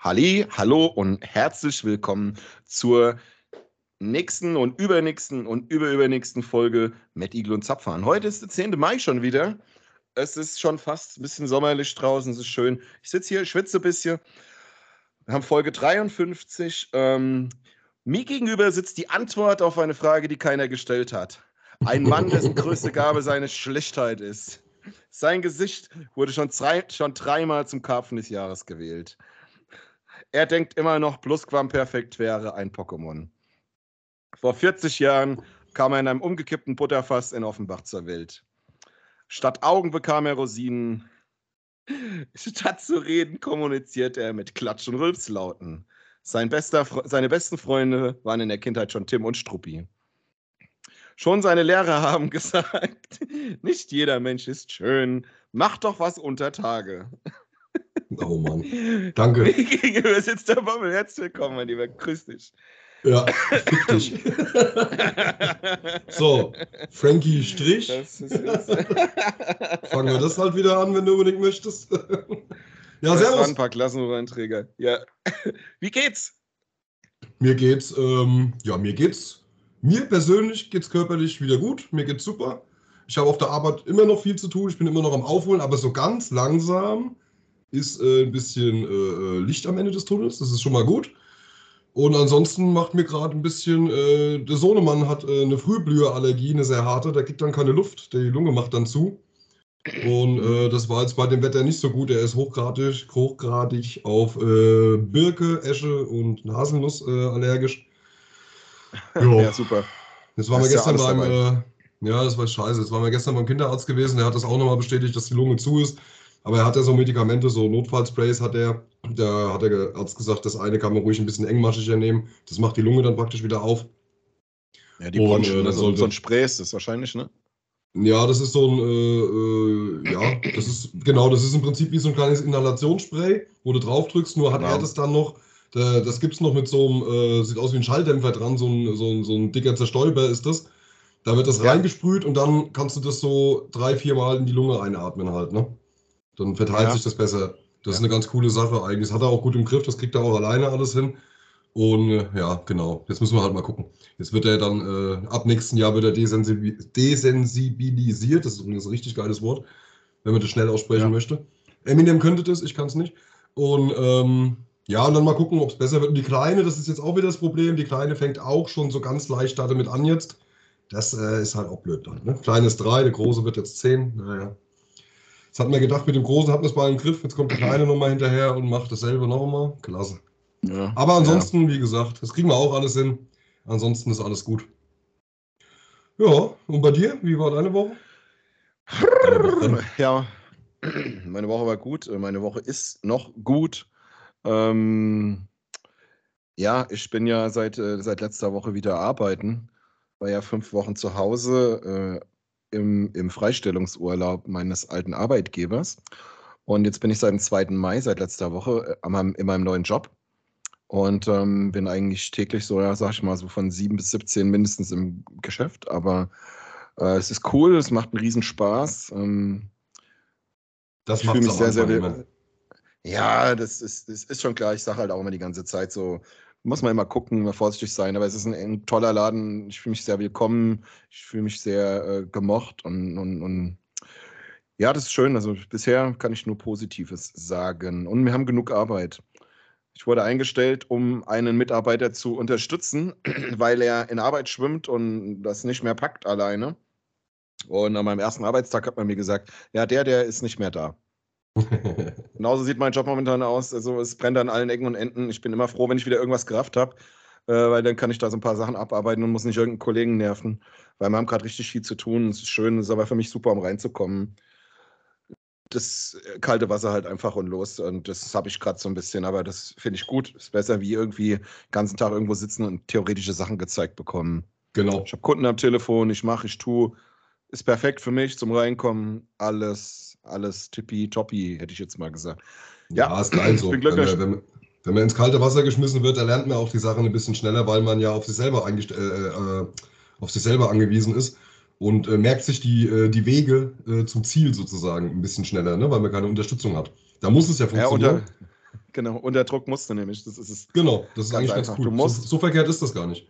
Halli, hallo und herzlich willkommen zur nächsten und übernächsten und überübernächsten Folge Matt Igel und Zapfahren. Heute ist der 10. Mai schon wieder. Es ist schon fast ein bisschen sommerlich draußen, es ist schön. Ich sitze hier, schwitze ein bisschen. Wir haben Folge 53. Ähm, mir gegenüber sitzt die Antwort auf eine Frage, die keiner gestellt hat. Ein Mann, dessen größte Gabe seine Schlichtheit ist. Sein Gesicht wurde schon, drei, schon dreimal zum Karpfen des Jahres gewählt. Er denkt immer noch, Plusquamperfekt wäre ein Pokémon. Vor 40 Jahren kam er in einem umgekippten Butterfass in Offenbach zur Welt. Statt Augen bekam er Rosinen. Statt zu reden kommunizierte er mit Klatsch- und Rülpslauten. Sein bester, seine besten Freunde waren in der Kindheit schon Tim und Struppi. Schon seine Lehrer haben gesagt, nicht jeder Mensch ist schön, mach doch was unter Tage. Oh Mann. Danke. Mir gegenüber sitzt der Bommel. Herzlich willkommen, mein Lieber. Grüß dich. Ja, fick dich. so, Frankie Strich. Das ist Fangen wir das halt wieder an, wenn du unbedingt möchtest. ja, das servus. Ein paar Klassenreinträger. Ja. Wie geht's? Mir geht's, ähm, ja, mir geht's. Mir persönlich geht's körperlich wieder gut. Mir geht's super. Ich habe auf der Arbeit immer noch viel zu tun. Ich bin immer noch am Aufholen, aber so ganz langsam ist äh, ein bisschen äh, äh, Licht am Ende des Tunnels. Das ist schon mal gut. Und ansonsten macht mir gerade ein bisschen, äh, der Sohnemann hat äh, eine Frühblüherallergie, eine sehr harte, der kriegt dann keine Luft, die Lunge macht dann zu. Und äh, das war jetzt bei dem Wetter nicht so gut. Er ist hochgradig, hochgradig auf Birke, Esche und Haselnuss allergisch. Jo. Ja, super. Jetzt waren wir gestern ja beim, ja, das war scheiße. Jetzt waren wir gestern beim Kinderarzt gewesen. Der hat das auch nochmal bestätigt, dass die Lunge zu ist. Aber er hat ja so Medikamente, so Notfallsprays hat er. Da hat der Arzt gesagt, das eine kann man ruhig ein bisschen engmaschiger nehmen. Das macht die Lunge dann praktisch wieder auf. Ja, die Bronchien, äh, so, so ein Spray ist das wahrscheinlich, ne? Ja, das ist so ein, äh, äh, ja, das ist, genau, das ist im Prinzip wie so ein kleines Inhalationsspray, wo du drauf drückst, nur hat genau. er das dann noch, da, das gibt es noch mit so einem, äh, sieht aus wie ein Schalldämpfer dran, so ein, so ein, so ein dicker Zerstäuber ist das. Da wird das ja. reingesprüht und dann kannst du das so drei, vier Mal in die Lunge einatmen halt, ne? Dann verteilt ja. sich das besser. Das ist eine ganz coole Sache eigentlich. Das hat er auch gut im Griff, das kriegt er auch alleine alles hin. Und äh, ja, genau. Jetzt müssen wir halt mal gucken. Jetzt wird er dann, äh, ab nächsten Jahr wird er desensibilisiert. Das ist übrigens ein richtig geiles Wort, wenn man das schnell aussprechen ja. möchte. Eminem könnte das, ich kann es nicht. Und ähm, ja, und dann mal gucken, ob es besser wird. Und die Kleine, das ist jetzt auch wieder das Problem. Die Kleine fängt auch schon so ganz leicht damit an jetzt. Das äh, ist halt auch blöd dann. Ne? Kleine ist drei, der Große wird jetzt zehn. Naja. Jetzt hat man gedacht, mit dem Großen hat man es mal im Griff. Jetzt kommt der Kleine nochmal hinterher und macht dasselbe nochmal. Klasse. Ja, Aber ansonsten, ja. wie gesagt, das kriegen wir auch alles hin. Ansonsten ist alles gut. Ja, und bei dir? Wie war deine Woche? Ja, meine Woche war gut. Meine Woche ist noch gut. Ähm, ja, ich bin ja seit, äh, seit letzter Woche wieder arbeiten. War ja fünf Wochen zu Hause. Im, im Freistellungsurlaub meines alten Arbeitgebers. Und jetzt bin ich seit dem 2. Mai, seit letzter Woche, äh, in meinem neuen Job. Und ähm, bin eigentlich täglich so, ja, sag ich mal, so von 7 bis 17 mindestens im Geschäft. Aber äh, es ist cool, es macht einen Riesenspaß. Ähm, das macht mich sehr, sehr. Immer. Ja, das ist, das ist schon klar. Ich sage halt auch immer die ganze Zeit so, muss man immer gucken, mal vorsichtig sein. Aber es ist ein, ein toller Laden. Ich fühle mich sehr willkommen. Ich fühle mich sehr äh, gemocht und, und, und ja, das ist schön. Also bisher kann ich nur Positives sagen. Und wir haben genug Arbeit. Ich wurde eingestellt, um einen Mitarbeiter zu unterstützen, weil er in Arbeit schwimmt und das nicht mehr packt alleine. Und an meinem ersten Arbeitstag hat man mir gesagt, ja, der, der ist nicht mehr da. Genauso sieht mein Job momentan aus. Also es brennt an allen Ecken und Enden. Ich bin immer froh, wenn ich wieder irgendwas gerafft habe, äh, weil dann kann ich da so ein paar Sachen abarbeiten und muss nicht irgendeinen Kollegen nerven, weil wir haben gerade richtig viel zu tun. Es ist schön, es ist aber für mich super, um reinzukommen. Das äh, kalte Wasser halt einfach und los. Und das habe ich gerade so ein bisschen, aber das finde ich gut. Ist besser wie irgendwie den ganzen Tag irgendwo sitzen und theoretische Sachen gezeigt bekommen. Genau. Ich habe Kunden am Telefon, ich mache, ich tue. Ist perfekt für mich zum Reinkommen. Alles alles tippitoppi, hätte ich jetzt mal gesagt. Ja, ja ist geil so. Wenn, wenn, wenn, man ins kalte Wasser geschmissen wird, dann lernt man auch die Sachen ein bisschen schneller, weil man ja auf sich selber, äh, äh, auf sich selber angewiesen ist und äh, merkt sich die, äh, die Wege äh, zum Ziel sozusagen ein bisschen schneller, ne? weil man keine Unterstützung hat. Da muss es ja funktionieren. Ja, unter, genau. Unter Druck musst du nämlich. Das ist es. Genau, das ist Ganz eigentlich ganz einfach. cool. Du musst- so, so verkehrt ist das gar nicht.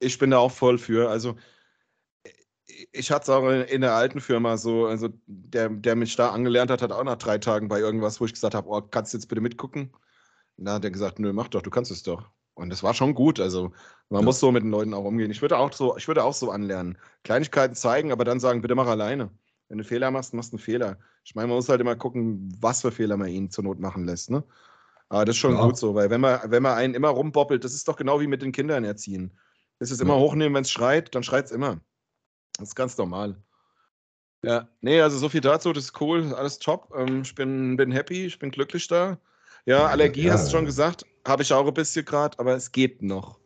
Ich bin da auch voll für. Also, ich hatte es auch in, der alten Firma so, also der, der mich da angelernt hat, hat auch nach drei Tagen bei irgendwas, wo ich gesagt habe, oh, kannst du jetzt bitte mitgucken? Und da hat er gesagt, nö, mach doch, du kannst es doch. Und das war schon gut. Also man Ja. muss so mit den Leuten auch umgehen. Ich würde auch so, ich würde auch so anlernen. Kleinigkeiten zeigen, aber dann sagen, bitte mach alleine. Wenn du Fehler machst, machst du einen Fehler. Ich meine, man muss halt immer gucken, was für Fehler man ihn zur Not machen lässt. Ne? Aber das ist schon Ja. gut so, weil wenn man, wenn man einen immer rumboppelt, das ist doch genau wie mit den Kindern erziehen. Das ist immer Ja. hochnehmen, wenn es schreit, dann schreit es immer. Das ist ganz normal. Ja, nee, also so viel dazu, das ist cool, alles top. Ähm, ich bin, bin happy, ich bin glücklich da. Ja, Allergie Ja. hast du schon gesagt, habe ich auch ein bisschen gerade, aber es geht noch.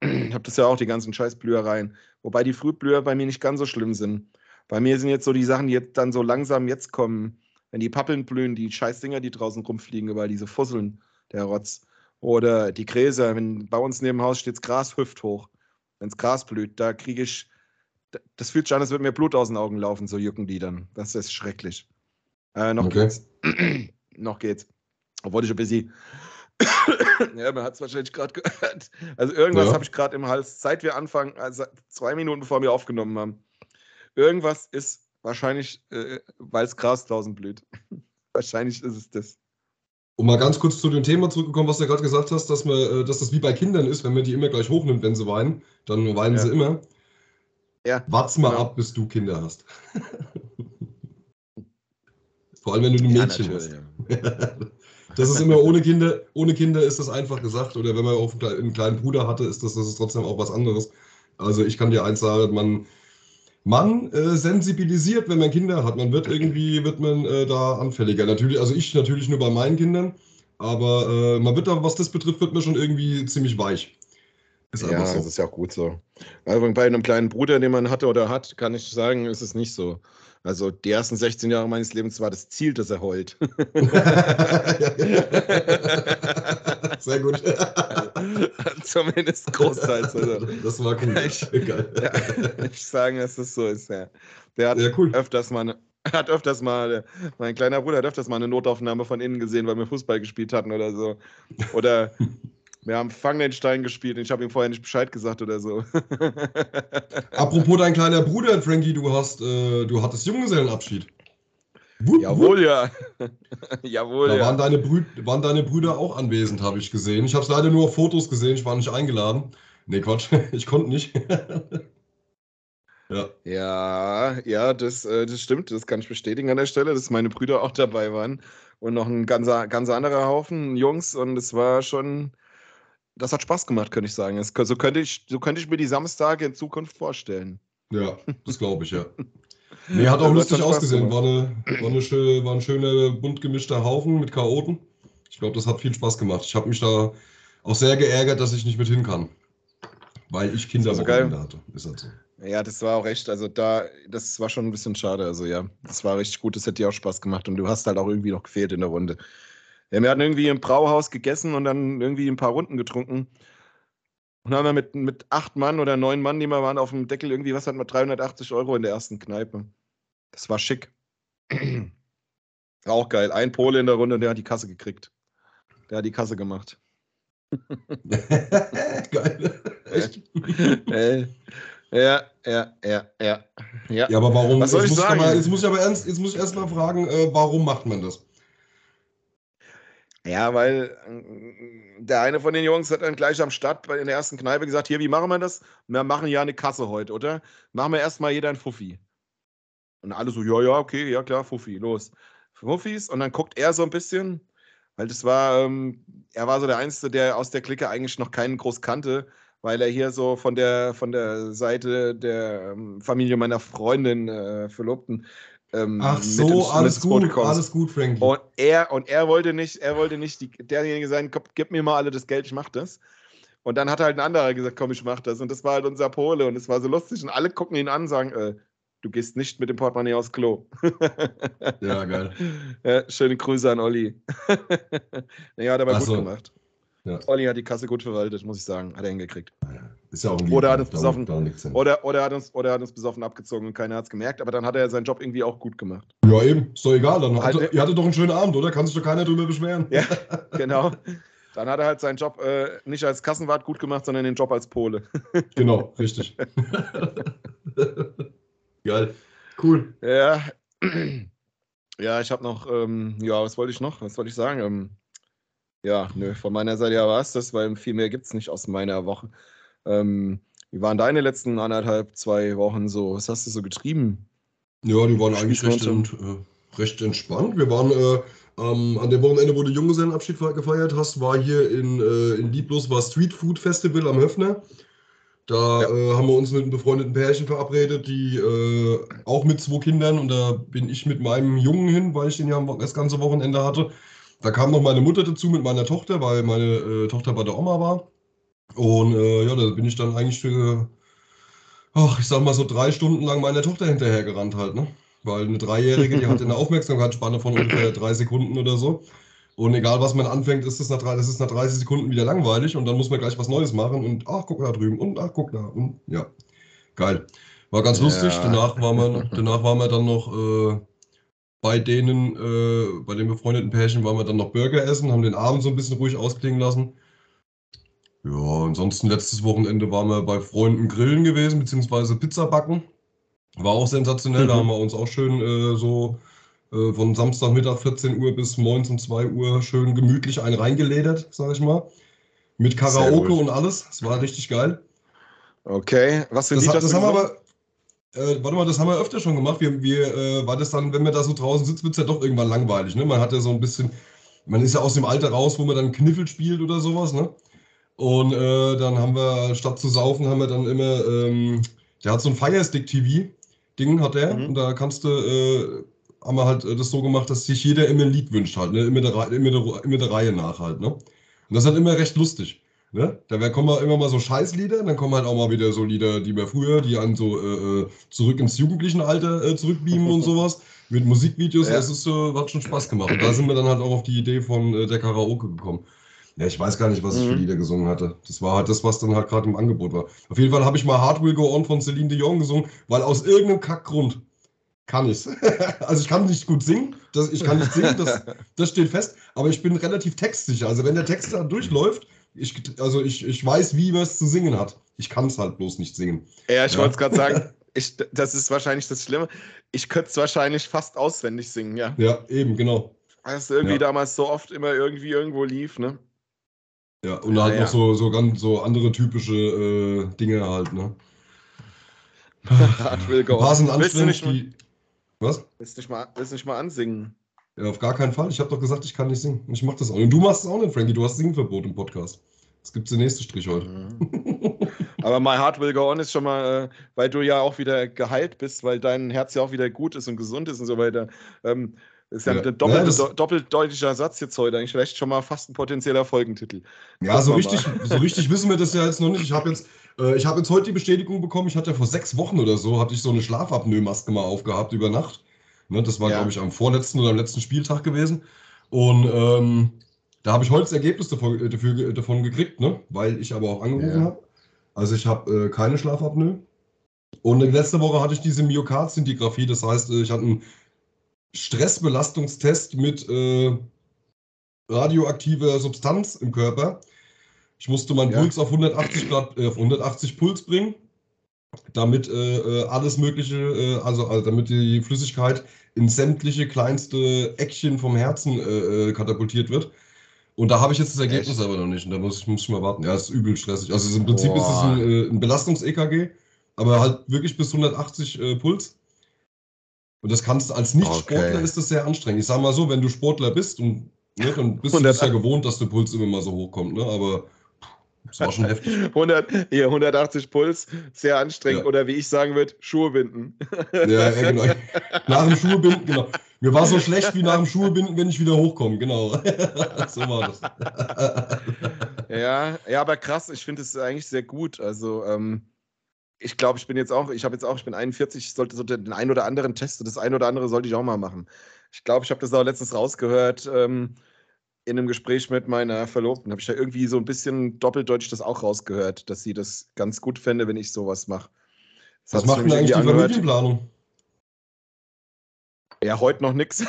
Ich habe das ja auch, die ganzen Scheißblühereien. Wobei die Frühblüher bei mir nicht ganz so schlimm sind. Bei mir sind jetzt so die Sachen, die jetzt dann so langsam jetzt kommen. Wenn die Pappeln blühen, die Scheißdinger, die draußen rumfliegen, überall diese Fusseln, der Rotz. Oder die Gräser, wenn bei uns neben dem Haus steht Gras hüfthoch. Wenn das Gras blüht, da kriege ich, das fühlt sich an, als würde mir Blut aus den Augen laufen, so jucken die dann. Das ist schrecklich. Äh, noch Okay. geht's. noch geht's. Obwohl ich ein bisschen. ja, man hat es wahrscheinlich gerade gehört. Also irgendwas Ja. habe ich gerade im Hals, seit wir anfangen, also zwei Minuten bevor wir aufgenommen haben. Irgendwas ist wahrscheinlich, äh, weil es Gras draußen blüht. wahrscheinlich ist es das. Um mal ganz kurz zu dem Thema zurückgekommen, was du gerade gesagt hast, dass, man, äh, dass das wie bei Kindern ist, wenn man die immer gleich hochnimmt, wenn sie weinen, dann weinen Ja. sie immer. Ja, Wart's mal genau. ab, bis du Kinder hast. Vor allem, wenn du ein Ja, Mädchen natürlich. hast. Das ist immer ohne Kinder, ohne Kinder ist das einfach gesagt. Oder wenn man auch einen kleinen Bruder hatte, ist das, das ist trotzdem auch was anderes. Also ich kann dir eins sagen, man, man äh, sensibilisiert, wenn man Kinder hat. Man wird irgendwie, wird man äh, da anfälliger. Natürlich, also ich natürlich nur bei meinen Kindern, aber äh, man wird da, was das betrifft, wird man schon irgendwie ziemlich weich. Ist Ja, einfach das so. ist ja auch gut so. Also bei einem kleinen Bruder, den man hatte oder hat, kann ich sagen, ist es nicht so. Also die ersten 16 Jahre meines Lebens war das Ziel, dass er heult. Sehr gut. Zumindest großteils. Also. Das war cool. Ich- Geil. Ja, ich sagen, dass das so ist, ja. Der hat Ja, cool. öfters mal eine, hat öfters mal, mein kleiner Bruder hat öfters mal eine Notaufnahme von innen gesehen, weil wir Fußball gespielt hatten oder so. Oder wir haben Fang den Stein gespielt und ich habe ihm vorher nicht Bescheid gesagt oder so. Apropos dein kleiner Bruder, Frankie, du hast, äh, du hattest Junggesellenabschied. Wupp, wupp. Jawohl, ja. Jawohl, Da waren ja. deine, Brü waren deine Brüder auch anwesend, habe ich gesehen. Ich habe es leider nur auf Fotos gesehen, ich war nicht eingeladen. Nee, Quatsch, ich konnte nicht. ja. Ja, ja, das, äh, das stimmt, das kann ich bestätigen an der Stelle, dass meine Brüder auch dabei waren und noch ein ganzer, ganz anderer Haufen Jungs und es war schon, das hat Spaß gemacht, könnte ich sagen. Es, so, könnte ich, so könnte ich mir die Samstage in Zukunft vorstellen. Ja, das glaube ich, ja. Nee, hat auch Das hat lustig Spaß ausgesehen. War, eine, war, eine war ein schöner, bunt gemischter Haufen mit Chaoten. Ich glaube, das hat viel Spaß gemacht. Ich habe mich da auch sehr geärgert, dass ich nicht mit hin kann. Weil ich Kinder Das so hatte. Ist halt so. Ja, das war auch echt, also da, das war schon ein bisschen schade. Also ja, das war richtig gut, das hätte dir auch Spaß gemacht und du hast halt auch irgendwie noch gefehlt in der Runde. Ja, wir hatten irgendwie im Brauhaus gegessen und dann irgendwie ein paar Runden getrunken. Und haben wir mit, mit acht Mann oder neun Mann, die wir waren, auf dem Deckel irgendwie, was hatten wir, 380 Euro in der ersten Kneipe. Das war schick. War auch geil. Ein Pole in der Runde und der hat die Kasse gekriegt. Der hat die Kasse gemacht. Geil. Echt? Äh, ja, ja, ja, ja. Ja, aber warum? Was soll jetzt, ich muss sagen? mal, jetzt muss ich aber ernst, jetzt muss ich erst mal fragen, äh, warum macht man das? Ja, weil äh, der eine von den Jungs hat dann gleich am Start in der ersten Kneipe gesagt, hier, wie machen wir das? Wir machen ja eine Kasse heute, oder? Machen wir erstmal jeder ein Fuffi. Und alle so, ja, ja, okay, ja klar, Fuffi, los. Fuffis und dann guckt er so ein bisschen, weil das war, ähm, er war so der Einzige, der aus der Clique eigentlich noch keinen groß kannte, weil er hier so von der, von der Seite der ähm, Familie meiner Freundin, äh, Verlobten, ähm, Ach so, alles gut, gekommen alles gut, Frankie. Und er, und er wollte nicht, er wollte nicht die, derjenige sein, komm, gib mir mal alle das Geld, ich mach das. Und dann hat halt ein anderer gesagt, komm, ich mach das. Und das war halt unser Pole und es war so lustig. Und alle gucken ihn an und sagen, äh, du gehst nicht mit dem Portemonnaie aufs Klo. Ja, geil. ja, schöne Grüße an Olli. naja, hat aber Ach gut so. gemacht. Ja. Olli hat die Kasse gut verwaltet, muss ich sagen. Hat er hingekriegt. Ist ja auch ein Oder Lied, hat uns da besoffen- da nichts hin. Oder, oder, hat uns, oder hat uns besoffen abgezogen und keiner hat es gemerkt, aber dann hat er seinen Job irgendwie auch gut gemacht. Ja, eben, ist doch egal. Dann Halt- hatte, ihr hattet doch einen schönen Abend, oder? Kann sich doch keiner drüber beschweren. Ja, genau. Dann hat er halt seinen Job äh, nicht als Kassenwart gut gemacht, sondern den Job als Pole. Genau, richtig. Geil. Cool. Ja, ja ich habe noch, ähm, ja, was wollte ich noch? Was wollte ich sagen? Ähm, ja, nö, von meiner Seite ja war es das, weil viel mehr gibt es nicht aus meiner Woche. Ähm, wie waren deine letzten anderthalb, zwei Wochen so? Was hast du so getrieben? Ja, die waren eigentlich recht, ent, äh, recht entspannt. Wir waren äh, ähm, an dem Wochenende, wo du Junggesellenabschied fe- gefeiert hast, war hier in, äh, in Lieblos war Street Food Festival am Höfner. Da Ja. äh, haben wir uns mit einem befreundeten Pärchen verabredet, die äh, auch mit zwei Kindern und da bin ich mit meinem Jungen hin, weil ich den ja das ganze Wochenende hatte. Da kam noch meine Mutter dazu mit meiner Tochter, weil meine äh, Tochter bei der Oma war. Und äh, ja, da bin ich dann eigentlich für, ach, ich sag mal so drei Stunden lang meiner Tochter hinterhergerannt halt, ne? Weil eine Dreijährige, die hat eine Aufmerksamkeitsspanne von ungefähr drei Sekunden oder so. Und egal, was man anfängt, ist es nach, drei- das ist nach 30 Sekunden wieder langweilig und dann muss man gleich was Neues machen und ach, guck da drüben und ach, guck da. Und ja, geil. War ganz Ja. lustig. Danach waren wir, danach waren wir dann noch äh, bei denen, äh, bei den befreundeten Pärchen, waren wir dann noch Burger essen, haben den Abend so ein bisschen ruhig ausklingen lassen. Ja, ansonsten letztes Wochenende waren wir bei Freunden grillen gewesen, beziehungsweise Pizza backen. War auch sensationell, da Mhm. haben wir uns auch schön äh, so äh, von Samstagmittag 14 Uhr bis morgens um 2 Uhr schön gemütlich einen reingeledert, sag ich mal. Mit Karaoke und alles. Das war richtig geil. Okay, was für ein Das, Lied das du haben wir aber, äh, warte mal, das haben wir öfter schon gemacht. Wir, wir, äh, war das dann, wenn man da so draußen sitzt, wird es ja doch irgendwann langweilig. Ne? Man hat ja so ein bisschen, man ist ja aus dem Alter raus, wo man dann Kniffel spielt oder sowas. Ne? Und äh, dann haben wir, statt zu saufen, haben wir dann immer, ähm, der hat so ein Firestick-TV-Ding, hat der. Mhm. Und da kannst du, äh, haben wir halt äh, das so gemacht, dass sich jeder immer ein Lied wünscht halt, ne? immer, der, immer, der, immer der Reihe nach halt. Ne? Und das ist halt immer recht lustig. Ne? Da kommen mal immer mal so Scheißlieder, dann kommen halt auch mal wieder so Lieder, die wir früher, die an so äh, äh, zurück ins jugendliche Alter äh, zurückbeamen und sowas. Mit Musikvideos, Ja. das ist, äh, hat schon Spaß gemacht. Und da sind wir dann halt auch auf die Idee von äh, der Karaoke gekommen. Ja, ich weiß gar nicht, was ich für Mhm. Lieder gesungen hatte. Das war halt das, was dann halt gerade im Angebot war. Auf jeden Fall habe ich mal Hard Will Go On von Celine Dion gesungen, weil aus irgendeinem Kackgrund kann ich's. also ich kann nicht gut singen, das, ich kann nicht singen, das, das steht fest, aber ich bin relativ textsicher. Also wenn der Text da durchläuft, ich, also ich, ich weiß, wie man es zu singen hat. Ich kann es halt bloß nicht singen. Ja, ich Ja. wollte es gerade sagen. Ich, das ist wahrscheinlich das Schlimme. Ich könnte es wahrscheinlich fast auswendig singen, ja. Ja, eben, genau. Weil es irgendwie Ja. damals so oft immer irgendwie irgendwo lief, ne? Ja, und halt Ja, noch ja. so, so ganz so andere typische äh, Dinge halt, ne? Hard will go on. Willst du nicht mal- die. Was? Willst nicht mal, willst nicht mal ansingen? Ja, auf gar keinen Fall. Ich habe doch gesagt, ich kann nicht singen. Ich mach das auch. Und du machst es auch nicht, Frankie. Du hast Singverbot im Podcast. Das gibt's den nächsten Strich heute. Mhm. Aber My Heart Will Go On ist schon mal, äh, weil du ja auch wieder geheilt bist, weil dein Herz ja auch wieder gut ist und gesund ist und so weiter. Ähm, ist ja, Ja. ein doppelte, Ja, das- do- doppeldeutiger Satz jetzt heute. Eigentlich vielleicht schon mal fast ein potenzieller Folgentitel. Ja, so richtig, so richtig wissen wir das ja jetzt noch nicht. Ich habe jetzt, äh, ich habe jetzt heute die Bestätigung bekommen. Ich hatte ja vor sechs Wochen oder so, hatte ich so eine Schlafapnoe-Maske mal aufgehabt über Nacht. Ne, das war, Ja. glaube ich, am vorletzten oder am letzten Spieltag gewesen. Und ähm, da habe ich heute das Ergebnis davon, äh, dafür, davon gekriegt, ne? weil ich aber auch angerufen habe. Also ich habe äh, keine Schlafapnoe. Und letzte Woche hatte ich diese Myokard-Szintigraphie. Das heißt, äh, ich hatte einen Stressbelastungstest mit äh, radioaktiver Substanz im Körper. Ich musste meinen Ja. Puls auf 180 Grad, äh, auf 180 Puls bringen, damit äh, äh, alles Mögliche, äh, also, also damit die Flüssigkeit in sämtliche kleinste Eckchen vom Herzen äh, katapultiert wird. Und da habe ich jetzt das Ergebnis Echt? aber noch nicht. Und da muss ich, muss ich mal warten. Ja, ist übel stressig. Also im Prinzip ist es Boah. ein, ein Belastungs-EKG, aber halt wirklich bis 180 äh, Puls. Und das kannst du als Nicht-Sportler Okay. ist das sehr anstrengend. Ich sage mal so, wenn du Sportler bist und ne, dann bist du das ja gewohnt, dass der Puls immer mal so hochkommt. Ne? Aber das war schon heftig. 100, hier 180 Puls, sehr anstrengend. Ja. Oder wie ich sagen würde, Schuhe binden. Ja, ja, genau. Nach dem Schuhebinden, genau. Mir war so schlecht wie nach dem Schuhebinden, wenn ich wieder hochkomme, genau. so war das. Ja, ja, aber krass, ich finde es eigentlich sehr gut. Also, ähm, ich glaube, ich bin jetzt auch, ich habe jetzt auch, ich bin 41, ich sollte so den einen oder anderen Test, das ein oder andere sollte ich auch mal machen. Ich glaube, ich habe das auch letztens rausgehört. Ähm, in einem Gespräch mit meiner Verlobten habe ich da irgendwie so ein bisschen doppeldeutsch das auch rausgehört, dass sie das ganz gut fände, wenn ich sowas mache. Was macht denn eigentlich die Familienplanung? Ja, heute noch nichts.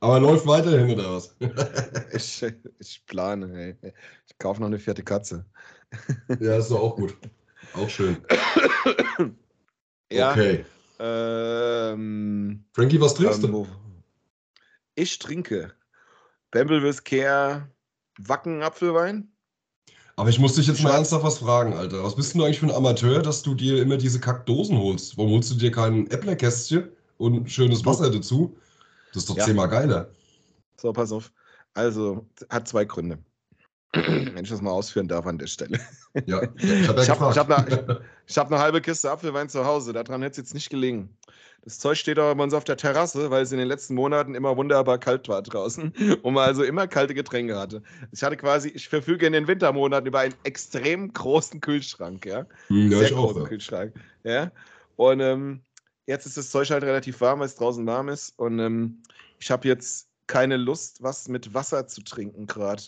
Aber läuft weiterhin oder was? ich, ich plane, ey. Ich kaufe noch eine vierte Katze. ja, ist doch auch gut. Auch schön. ja. Okay. Ähm, Frankie, was trinkst ähm, du? Ich trinke Bamble Care Wacken Apfelwein. Aber ich muss dich jetzt mal ernsthaft was fragen, Alter. Was bist du eigentlich für ein Amateur, dass du dir immer diese Kackdosen holst? Warum holst du dir kein Äpplerkästchen und schönes Wasser dazu? Das ist doch ja. zehnmal geiler. So, pass auf. Also, hat zwei Gründe. Wenn ich das mal ausführen darf an der Stelle. Ja, ich habe ja ich hab, ich hab eine, hab eine halbe Kiste Apfelwein zu Hause. Daran hätte es jetzt nicht gelegen. Das Zeug steht aber bei uns auf der Terrasse, weil es in den letzten Monaten immer wunderbar kalt war draußen und man also immer kalte Getränke hatte. Ich hatte quasi, ich verfüge in den Wintermonaten über einen extrem großen Kühlschrank, ja. Hm, ja Sehr großen auch, Kühlschrank. Ja. Und ähm, jetzt ist das Zeug halt relativ warm, weil es draußen warm ist. Und ähm, ich habe jetzt keine Lust, was mit Wasser zu trinken gerade.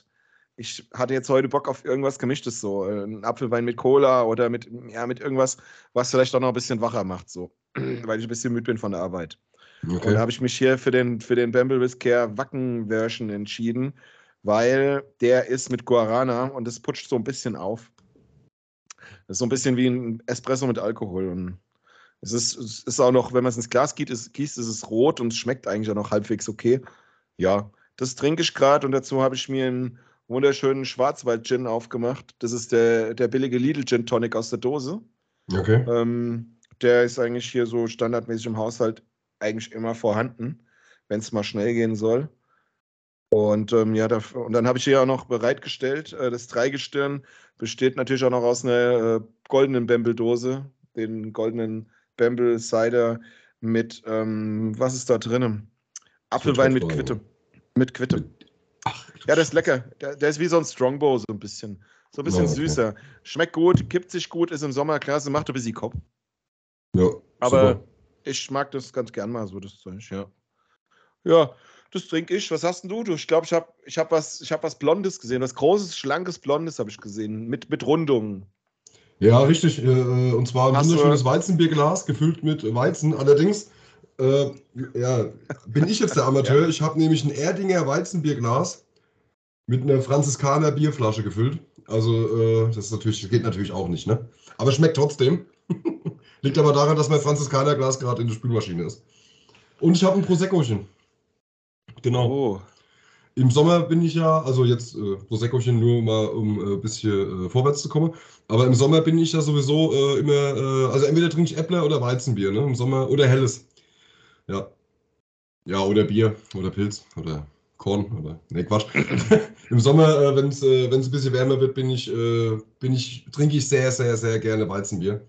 Ich hatte jetzt heute Bock auf irgendwas Gemischtes, so ein Apfelwein mit Cola oder mit, ja, mit irgendwas, was vielleicht auch noch ein bisschen wacher macht, so, weil ich ein bisschen müde bin von der Arbeit. Okay. Und da habe ich mich hier für den, für den Bamble Care Wacken-Version entschieden, weil der ist mit Guarana und das putscht so ein bisschen auf. Das ist so ein bisschen wie ein Espresso mit Alkohol. Und es ist, es ist auch noch, wenn man es ins Glas gießt, ist, gießt, ist es rot und es schmeckt eigentlich auch noch halbwegs okay. Ja, das trinke ich gerade und dazu habe ich mir einen wunderschönen Schwarzwald-Gin aufgemacht. Das ist der, der billige Lidl-Gin Tonic aus der Dose. Okay. Ähm, der ist eigentlich hier so standardmäßig im Haushalt eigentlich immer vorhanden, wenn es mal schnell gehen soll. Und ähm, ja, da, und dann habe ich hier auch noch bereitgestellt. Äh, das Dreigestirn besteht natürlich auch noch aus einer äh, goldenen Bamble-Dose, den goldenen Bamble Cider mit, ähm, was ist da drin? Apfelwein mit Quitte. Mit Quitte. Ja, der ist lecker. Der, der, ist wie so ein Strongbow, so ein bisschen. So ein bisschen oh, okay. süßer. Schmeckt gut, kippt sich gut, ist im Sommer klasse, macht ein bisschen Kopf. Ja. Aber super. ich mag das ganz gern mal so, das Zeug, ja. Ja, das trinke ich. Was hast denn du? Ich glaube, ich habe ich hab was, hab was Blondes gesehen. Was Großes, Schlankes, Blondes habe ich gesehen. Mit, mit Rundungen. Ja, richtig. Äh, und zwar ein wunderschönes Weizenbierglas gefüllt mit Weizen. Allerdings äh, ja, bin ich jetzt der Amateur. ja. Ich habe nämlich ein Erdinger Weizenbierglas mit einer Franziskaner Bierflasche gefüllt. Also, äh, das, ist natürlich, das geht natürlich auch nicht, ne? Aber schmeckt trotzdem. Liegt aber daran, dass mein Franziskaner Glas gerade in der Spülmaschine ist. Und ich habe ein Proseccochen. Genau. Oh. Im Sommer bin ich ja, also jetzt äh, Proseccochen nur mal, um ein äh, bisschen äh, vorwärts zu kommen. Aber im Sommer bin ich ja sowieso äh, immer, äh, also entweder trinke ich Äppler oder Weizenbier, ne? Im Sommer oder helles. Ja. Ja, oder Bier oder Pilz oder Korn oder. Ne, Quatsch. Im Sommer, äh, wenn es äh, ein bisschen wärmer wird, bin ich, äh, bin ich, trinke ich sehr, sehr, sehr gerne Weizenbier.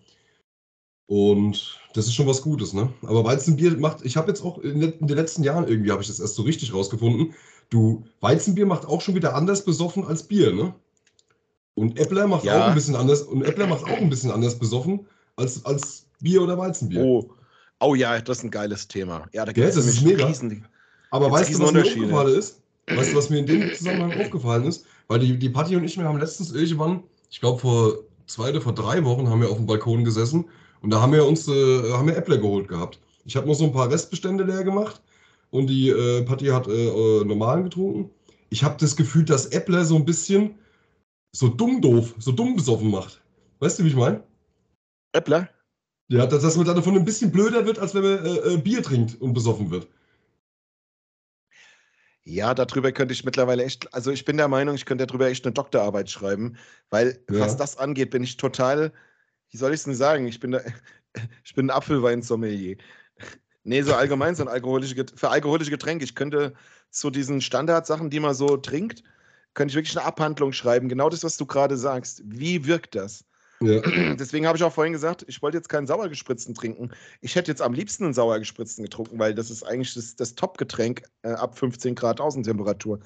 Und das ist schon was Gutes, ne? Aber Weizenbier macht, ich habe jetzt auch in, in, den letzten Jahren irgendwie, habe ich das erst so richtig rausgefunden, du, Weizenbier macht auch schon wieder anders besoffen als Bier, ne? Und Äppler macht ja. auch ein bisschen anders, und Äppler macht auch ein bisschen anders besoffen als, als Bier oder Weizenbier. Oh, oh ja, das ist ein geiles Thema. Ja, da gibt es mega. Riesen, Aber weißt du, was mir aufgefallen ist? Weißt du, was mir in dem Zusammenhang aufgefallen ist? Weil die, die Patti und ich, wir haben letztens irgendwann, ich glaube vor zwei oder vor drei Wochen, haben wir auf dem Balkon gesessen und da haben wir uns äh, haben wir Äppler geholt gehabt. Ich habe noch so ein paar Restbestände leer gemacht und die äh, Patti hat äh, äh normalen getrunken. Ich habe das Gefühl, dass Äppler so ein bisschen so dumm doof, so dumm besoffen macht. Weißt du, wie ich meine? Äppler? Ja, dass, dass man dann davon ein bisschen blöder wird, als wenn man äh, äh, Bier trinkt und besoffen wird. Ja, darüber könnte ich mittlerweile echt, also ich bin der Meinung, ich könnte darüber echt eine Doktorarbeit schreiben, weil ja. was das angeht, bin ich total, wie soll ich es denn sagen, ich bin, da, ich bin ein Apfelweinsommelier. Nee, so allgemein so ein alkoholische, für alkoholische Getränke. Ich könnte zu diesen Standardsachen, die man so trinkt, könnte ich wirklich eine Abhandlung schreiben. Genau das, was du gerade sagst. Wie wirkt das? Ja. Deswegen habe ich auch vorhin gesagt, ich wollte jetzt keinen sauergespritzten trinken. Ich hätte jetzt am liebsten einen sauergespritzten getrunken, weil das ist eigentlich das, das Top-Getränk äh, ab 15 Grad Außentemperatur.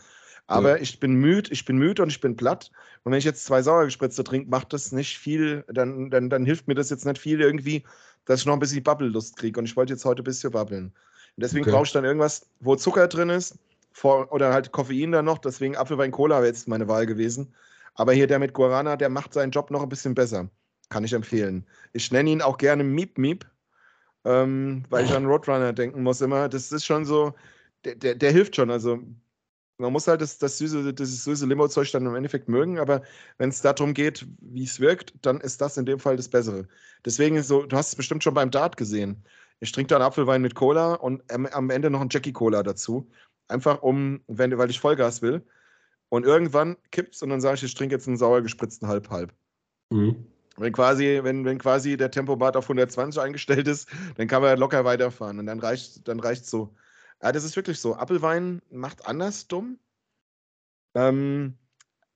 Aber ja. ich bin müde, ich bin müde und ich bin platt. Und wenn ich jetzt zwei sauergespritzte trinke, macht das nicht viel, dann, dann, dann hilft mir das jetzt nicht viel irgendwie, dass ich noch ein bisschen Bubble-Lust kriege. Und ich wollte jetzt heute ein bisschen babbeln. Und deswegen okay. brauche ich dann irgendwas, wo Zucker drin ist, Vor, oder halt Koffein dann noch, deswegen Apfelwein-Cola wäre jetzt meine Wahl gewesen. Aber hier der mit Guarana, der macht seinen Job noch ein bisschen besser. Kann ich empfehlen. Ich nenne ihn auch gerne Miep Miep, ähm, weil ich an Roadrunner denken muss immer. Das ist schon so, der, der, der hilft schon. Also man muss halt das, das süße, dieses süße Limo-Zeug dann im Endeffekt mögen, aber wenn es darum geht, wie es wirkt, dann ist das in dem Fall das Bessere. Deswegen ist so, du hast es bestimmt schon beim Dart gesehen. Ich trinke da einen Apfelwein mit Cola und am Ende noch einen Jackie Cola dazu. Einfach um, wenn, weil ich Vollgas will. Und irgendwann kippt es und dann sage ich, ich trinke jetzt einen sauer gespritzten Halb-Halb. Mhm. Wenn quasi, wenn, wenn quasi der Tempomat auf 120 eingestellt ist, dann kann man locker weiterfahren. Und dann reicht dann reicht's so. Ja, das ist wirklich so. Apfelwein macht anders dumm. Ähm,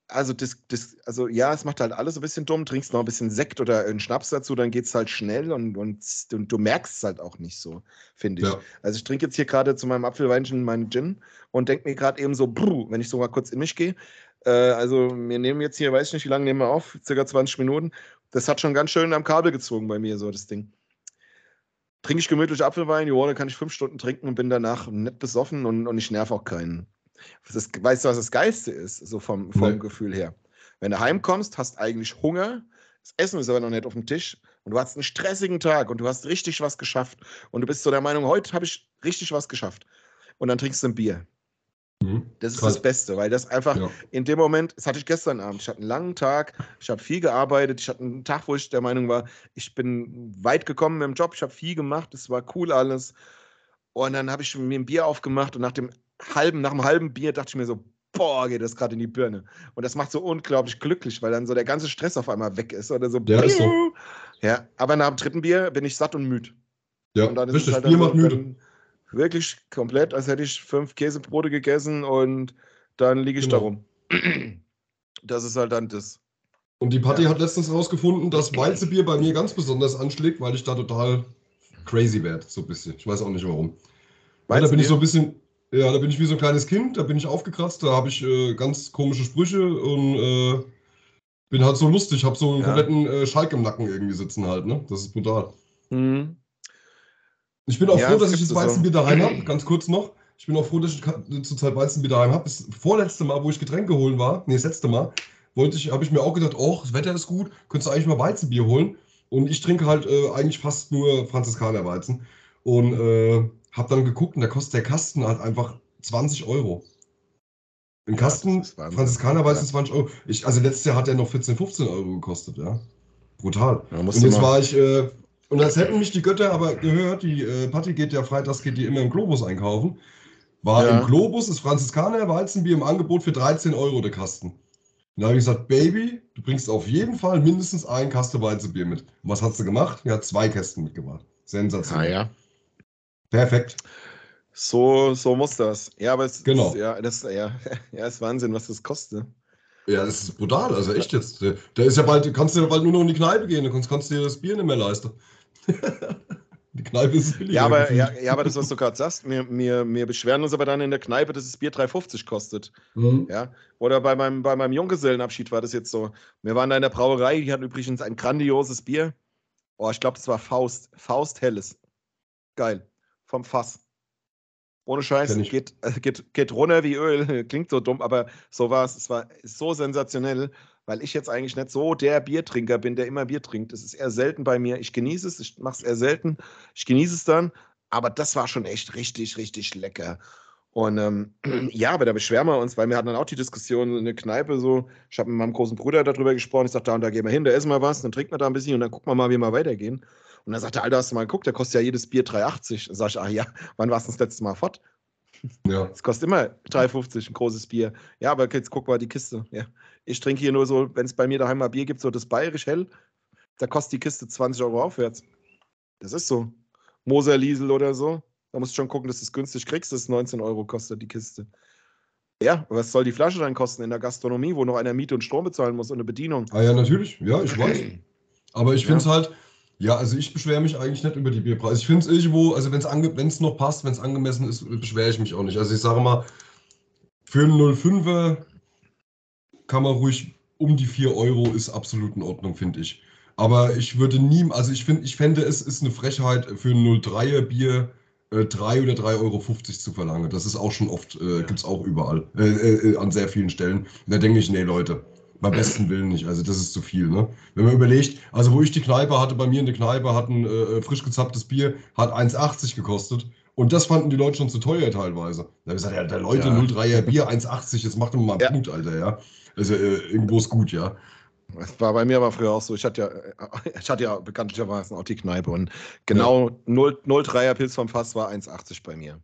also, das, das, also ja, es macht halt alles ein bisschen dumm. Trinkst noch ein bisschen Sekt oder einen Schnaps dazu, dann geht es halt schnell und, und, und du merkst es halt auch nicht so, finde ich. Ja. Also ich trinke jetzt hier gerade zu meinem Apfelweinchen meinen Gin und denke mir gerade eben so, bruh, wenn ich so mal kurz in mich gehe. Äh, also wir nehmen jetzt hier, weiß ich nicht, wie lange nehmen wir auf, circa 20 Minuten. Das hat schon ganz schön am Kabel gezogen bei mir, so das Ding trinke ich gemütlich Apfelwein, ja, dann kann ich fünf Stunden trinken und bin danach nett besoffen und, und ich nerv auch keinen. Das, weißt du, was das Geilste ist, so vom, vom nee. Gefühl her? Wenn du heimkommst, hast eigentlich Hunger, das Essen ist aber noch nicht auf dem Tisch und du hast einen stressigen Tag und du hast richtig was geschafft und du bist so der Meinung, heute habe ich richtig was geschafft. Und dann trinkst du ein Bier. Mhm. Das ist Krass. das Beste, weil das einfach ja. in dem Moment, das hatte ich gestern Abend, ich hatte einen langen Tag, ich habe viel gearbeitet, ich hatte einen Tag, wo ich der Meinung war, ich bin weit gekommen im Job, ich habe viel gemacht, es war cool alles. Und dann habe ich mir ein Bier aufgemacht und nach dem halben, nach einem halben Bier dachte ich mir so, boah, geht das gerade in die Birne. Und das macht so unglaublich glücklich, weil dann so der ganze Stress auf einmal weg ist oder so. Ja, ist so. Ja, aber nach dem dritten Bier bin ich satt und müde. Ja, und dann ist richtig, halt Bier macht müde. Wirklich komplett, als hätte ich fünf Käsebrote gegessen und dann liege ich genau. da rum. Das ist halt dann das. Und die Patti ja. hat letztens rausgefunden, dass Weizenbier bei mir ganz besonders anschlägt, weil ich da total crazy werde, so ein bisschen. Ich weiß auch nicht warum. Weil da bin ich so ein bisschen, ja, da bin ich wie so ein kleines Kind, da bin ich aufgekratzt, da habe ich äh, ganz komische Sprüche und äh, bin halt so lustig, habe so einen ja. kompletten äh, Schalk im Nacken irgendwie sitzen halt, ne? Das ist brutal. Mhm. Ich bin auch ja, froh, dass ich das Weizenbier so. daheim habe. Ganz kurz noch. Ich bin auch froh, dass ich zurzeit Weizenbier daheim habe. Das vorletzte Mal, wo ich Getränke holen war, nee, das letzte Mal, wollte ich, habe ich mir auch gedacht, oh, das Wetter ist gut, könntest du eigentlich mal Weizenbier holen. Und ich trinke halt äh, eigentlich fast nur Franziskanerweizen. Und äh, habe dann geguckt und da kostet der Kasten halt einfach 20 Euro. Ein Kasten ja, Franziskanerweizen ja. 20 Euro. Ich, also letztes Jahr hat er noch 14, 15 Euro gekostet, ja. Brutal. Ja, und jetzt war ich äh, und das hätten mich die Götter aber gehört, die äh, Patti geht ja freitags, geht die immer im Globus einkaufen. War ja. im Globus das Franziskaner Weizenbier im Angebot für 13 Euro der Kasten. Und da habe ich gesagt, Baby, du bringst auf jeden Fall mindestens ein Kasten Weizenbier mit. Und was hat sie gemacht? Ja, zwei Kästen mitgebracht. Sensationell. Ah, ja. Perfekt. So, so muss das. Ja, aber es genau. ist, ja, das, ja, ja, ist Wahnsinn, was das kostet. Ja, das ist brutal, also echt jetzt. Der ist ja bald, kannst du ja bald nur noch in die Kneipe gehen, dann kannst du dir das Bier nicht mehr leisten. Die Kneipe ist billiger. Ja, aber, ja, ja, aber das, was du gerade sagst, wir, wir, wir beschweren uns aber dann in der Kneipe, dass das Bier 3,50 kostet. Mhm. Ja? Oder bei meinem, bei meinem Junggesellenabschied war das jetzt so. Wir waren da in der Brauerei, die hatten übrigens ein grandioses Bier. Oh, ich glaube, das war Faust. Faust Helles. Geil. Vom Fass. Ohne Scheiß, geht, geht, geht runter wie Öl. Klingt so dumm, aber so war es. Es war so sensationell weil ich jetzt eigentlich nicht so der Biertrinker bin, der immer Bier trinkt. Das ist eher selten bei mir. Ich genieße es, ich mache es eher selten. Ich genieße es dann, aber das war schon echt richtig, richtig lecker. Und ähm, ja, aber da beschweren wir uns, weil wir hatten dann auch die Diskussion in der Kneipe so. Ich habe mit meinem großen Bruder darüber gesprochen. Ich sagte, da und da gehen wir hin, da essen wir was, dann trinken wir da ein bisschen und dann gucken wir mal, wie wir weitergehen. Und dann sagte er, Alter, hast du mal geguckt, der kostet ja jedes Bier 3,80. Dann sag ich, ach ja, wann warst du das letzte Mal fort? Ja. Es kostet immer 3,50 ein großes Bier. Ja, aber jetzt guck mal die Kiste. Ja. Ich trinke hier nur so, wenn es bei mir daheim mal Bier gibt, so das bayerisch hell, da kostet die Kiste 20 Euro aufwärts. Das ist so. Moser Liesel oder so. Da musst du schon gucken, dass du es günstig kriegst. Das ist 19 Euro kostet die Kiste. Ja, was soll die Flasche dann kosten in der Gastronomie, wo noch einer Miete und Strom bezahlen muss und eine Bedienung? Ah ja, natürlich. Ja, ich weiß. Aber ich finde es ja. halt, ja, also ich beschwere mich eigentlich nicht über die Bierpreise. Ich finde es irgendwo, also wenn es noch passt, wenn es angemessen ist, beschwere ich mich auch nicht. Also ich sage mal, für einen 05er kann man ruhig um die 4 Euro ist absolut in Ordnung, finde ich. Aber ich würde nie, also ich finde, ich fände, es ist eine Frechheit für ein 03er Bier äh, 3 oder 3,50 Euro zu verlangen. Das ist auch schon oft, äh, gibt es auch überall, äh, äh, an sehr vielen Stellen. da denke ich, nee, Leute, beim besten Willen nicht. Also das ist zu viel. Ne? Wenn man überlegt, also wo ich die Kneipe hatte, bei mir in der Kneipe hat ein äh, frisch gezapptes Bier, hat 1,80 gekostet. Und das fanden die Leute schon zu teuer teilweise. Da habe ich gesagt, ja, der Leute, ja. 03er Bier, 1,80, jetzt macht doch mal einen ja. Punkt, Alter, ja. Also äh, irgendwo ist gut, ja. Das war bei mir aber früher auch so. Ich hatte ja, äh, ich hatte ja bekanntlicherweise auch die Kneipe und genau ja. 0, 03er Pilz vom Fass war 1,80 bei mir.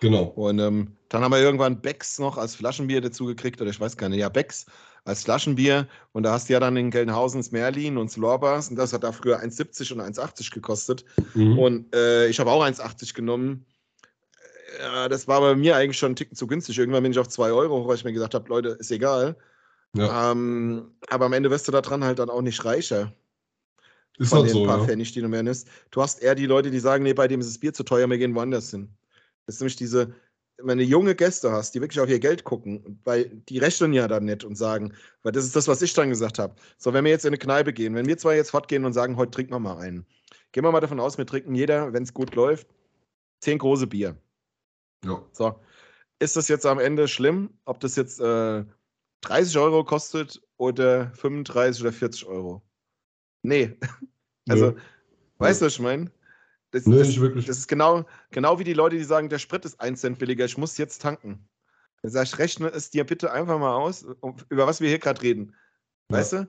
Genau. Und ähm, dann haben wir irgendwann Becks noch als Flaschenbier dazu gekriegt, oder ich weiß gar nicht, ja, Becks als Flaschenbier. Und da hast du ja dann in Gelnhausen das Merlin und das Lorbas und das hat da früher 1,70 und 1,80 gekostet. Mhm. Und äh, ich habe auch 1,80 genommen. Ja, das war bei mir eigentlich schon ein Ticken zu günstig. Irgendwann bin ich auf 2 Euro, weil ich mir gesagt habe, Leute, ist egal. Ja. Ähm, aber am Ende wirst du daran halt dann auch nicht reicher. Ist von halt den so, paar ja. Pfennig, die du mehr nimmst. Du hast eher die Leute, die sagen, nee, bei dem ist das Bier zu teuer, wir gehen woanders hin. Das ist nämlich diese, wenn du junge Gäste hast, die wirklich auf ihr Geld gucken, weil die rechnen ja dann nicht und sagen, weil das ist das, was ich dann gesagt habe. So, wenn wir jetzt in eine Kneipe gehen, wenn wir zwei jetzt fortgehen und sagen, heute trinken wir mal einen, gehen wir mal davon aus, wir trinken jeder, wenn es gut läuft, zehn große Bier. Ja. So, ist das jetzt am Ende schlimm, ob das jetzt äh, 30 Euro kostet oder 35 oder 40 Euro? Nee. Also, ja. weißt du, was ich meine? Das, nee, das, nicht wirklich. Das ist genau, genau wie die Leute, die sagen, der Sprit ist 1 Cent billiger, ich muss jetzt tanken. Dann sag ich, rechne es dir bitte einfach mal aus, über was wir hier gerade reden. Weißt ja. du?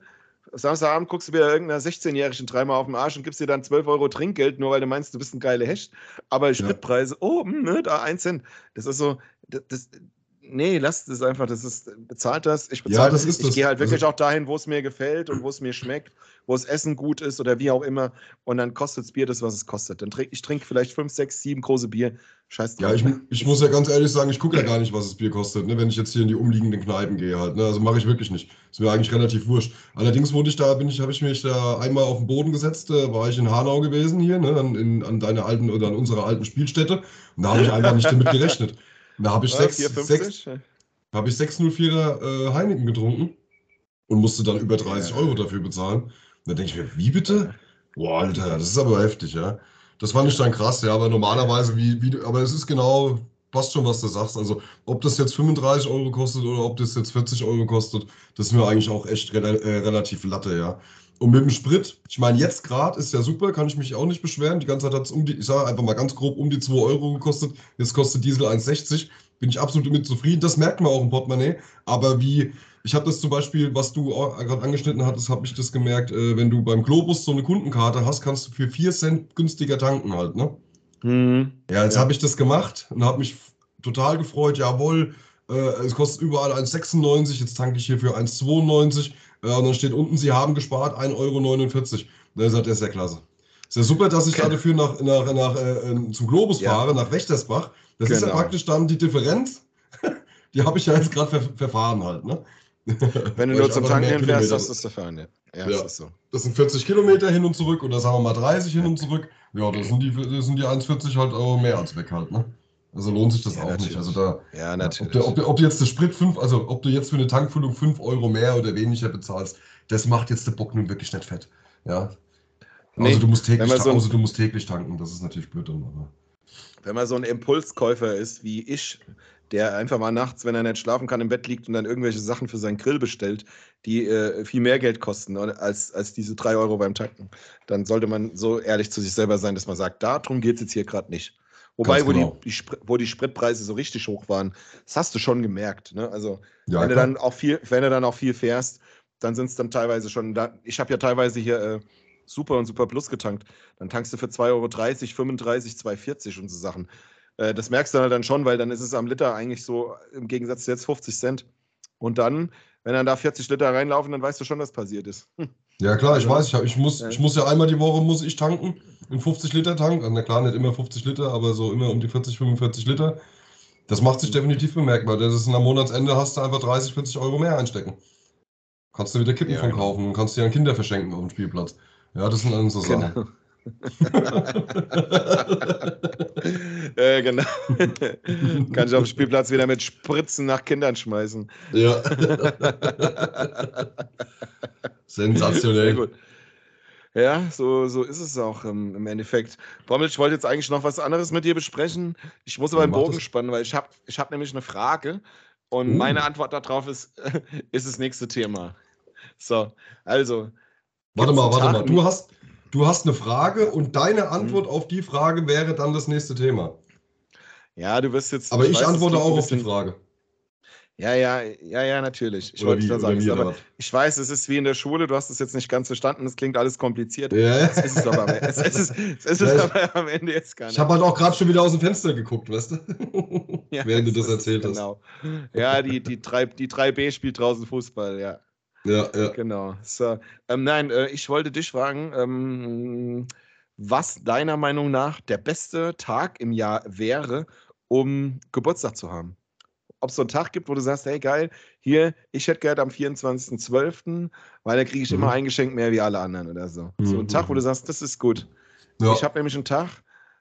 Samstagabend guckst du wieder irgendeiner 16-Jährigen dreimal auf den Arsch und gibst dir dann 12 Euro Trinkgeld, nur weil du meinst, du bist ein geiler Hecht. Aber Spritpreise, ja. oh, ne, da 1 Cent. Das ist so, das, nee, lasst es einfach, das ist, bezahlt das. Ich bezahle ja, das. Ist ich gehe halt wirklich also, auch dahin, wo es mir gefällt und wo es mir schmeckt, wo das Essen gut ist oder wie auch immer. Und dann kostet das Bier das, was es kostet. Dann trink, ich trinke vielleicht fünf, sechs, sieben große Bier. Scheiß drauf. Ja, ich, ich muss ja ganz ehrlich sagen, ich gucke ja gar nicht, was das Bier kostet, ne, wenn ich jetzt hier in die umliegenden Kneipen gehe halt. Ne? Also mache ich wirklich nicht. Ist mir eigentlich relativ wurscht. Allerdings wurde ich da, bin ich, habe ich mich da einmal auf den Boden gesetzt, äh, war ich in Hanau gewesen hier, ne, an, in, an deiner alten oder an unserer alten Spielstätte. Und da habe ich einfach nicht damit gerechnet. Da habe ich sechs, sechs, habe ich 604er äh, Heineken getrunken und musste dann über 30 Euro dafür bezahlen. Und dann denke ich mir, wie bitte? Boah, Alter, das ist aber heftig, ja. Das fand ich dann krass, ja, aber normalerweise, wie, wie aber es ist genau, passt schon, was du sagst. Also, ob das jetzt 35 Euro kostet oder ob das jetzt 40 Euro kostet, das ist mir eigentlich auch echt re äh, relativ Latte, ja. Und mit dem Sprit, ich meine, jetzt gerade ist ja super, kann ich mich auch nicht beschweren. Die ganze Zeit hat es um die, ich sage einfach mal ganz grob, um die 2 Euro gekostet. Jetzt kostet Diesel 1,60 bin ich absolut damit zufrieden. Das merkt man auch im Portemonnaie. Aber wie, ich habe das zum Beispiel, was du gerade angeschnitten hattest, habe ich das gemerkt, äh, wenn du beim Globus so eine Kundenkarte hast, kannst du für 4 Cent günstiger tanken halt, ne? Mhm. Ja, jetzt ja. habe ich das gemacht und habe mich total gefreut. Jawohl, äh, es kostet überall 1,96, jetzt tanke ich hier für 1,92. Und dann steht unten, Sie haben gespart 1,49 Euro. Da sagt er, ist ja klasse. Ist ja super, dass ich okay. dafür nach, nach, nach, äh, zum Globus ja. fahre, nach Wächtersbach. Das genau. ist ja genau. praktisch dann die Differenz. die habe ich ja jetzt gerade ver verfahren halt. Ne? Wenn du nur zum Tanken hinfährst, das ist der Fahren, ja. Ja, ja. Das, so. das sind 40 Kilometer hin und zurück oder sagen wir mal 30 hin und zurück. Ja, das sind die, das sind die 1,40 halt Euro mehr als weg halt, ne? Also lohnt sich das ja, auch natürlich. nicht. Also da, ja, natürlich. Ob, du, ob, ob jetzt der Sprit 5, also ob du jetzt für eine Tankfüllung 5 Euro mehr oder weniger bezahlst, das macht jetzt der Bock nun wirklich nicht fett. Ja. Nee, also, du musst täglich, so also du musst täglich tanken, das ist natürlich blöd dann, aber wenn man so ein Impulskäufer ist wie ich, der einfach mal nachts, wenn er nicht schlafen kann, im Bett liegt und dann irgendwelche Sachen für seinen Grill bestellt, die äh, viel mehr Geld kosten als, als diese drei Euro beim Tanken, dann sollte man so ehrlich zu sich selber sein, dass man sagt, darum geht es jetzt hier gerade nicht. Wobei, wo, genau. die, wo die Spritpreise so richtig hoch waren, das hast du schon gemerkt. Ne? Also, ja, wenn, du dann auch viel, wenn du dann auch viel fährst, dann sind es dann teilweise schon, da, ich habe ja teilweise hier äh, Super und Super Plus getankt. Dann tankst du für 2,30 Euro, 35, 2,40 und so Sachen. Äh, das merkst du halt dann schon, weil dann ist es am Liter eigentlich so im Gegensatz zu jetzt 50 Cent. Und dann, wenn dann da 40 Liter reinlaufen, dann weißt du schon, was passiert ist. Hm. Ja klar, ich weiß, ich, hab, ich, muss, ja. ich muss ja einmal die Woche muss ich tanken, in 50 Liter Tank. Na klar, nicht immer 50 Liter, aber so immer um die 40, 45 Liter. Das macht sich definitiv bemerkbar. Das ist am Monatsende hast du einfach 30, 40 Euro mehr einstecken. Kannst du wieder Kippen ja, von genau. kaufen und kannst dir an Kinder verschenken auf dem Spielplatz. Ja, das sind dann so Sachen. Genau. äh, genau. Kann ich auf dem Spielplatz wieder mit Spritzen nach Kindern schmeißen. Ja. Sensationell. Sehr gut. Ja, so, so ist es auch ähm, im Endeffekt. Bommel, ich wollte jetzt eigentlich noch was anderes mit dir besprechen. Ich muss aber einen Bogen spannen, weil ich habe ich hab nämlich eine Frage und uh. meine Antwort darauf ist, ist das nächste Thema. So, also. Warte mal, warte mal. Du hast, du hast eine Frage und deine mhm. Antwort hm. auf die Frage wäre dann das nächste Thema. Ja, du wirst jetzt. Aber ich, ich weiß, antworte auch auf die Frage. Ja, ja, ja, ja, natürlich. Ich wollte schon sagen, aber ich weiß, es ist wie in der Schule, du hast es jetzt nicht ganz verstanden, es klingt alles kompliziert. Ja. Das ist es aber, es ist, es ist ja, aber am Ende jetzt gar nicht. Ich habe halt auch gerade schon wieder aus dem Fenster geguckt, weißt du? Ja, Während du das erzählt genau. hast. Genau. Ja, die, die, 3, die 3B spielt draußen Fußball, ja. Ja, ja. Genau. So, ähm, nein, äh, ich wollte dich fragen, ähm, was deiner Meinung nach der beste Tag im Jahr wäre, um Geburtstag zu haben? ob es so einen Tag gibt, wo du sagst, hey geil, hier, ich hätte gehört am 24.12., weil da kriege ich mhm. immer ein Geschenk mehr wie alle anderen oder so. Mhm. So ein Tag, wo du sagst, das ist gut. Ja. Ich habe nämlich einen Tag,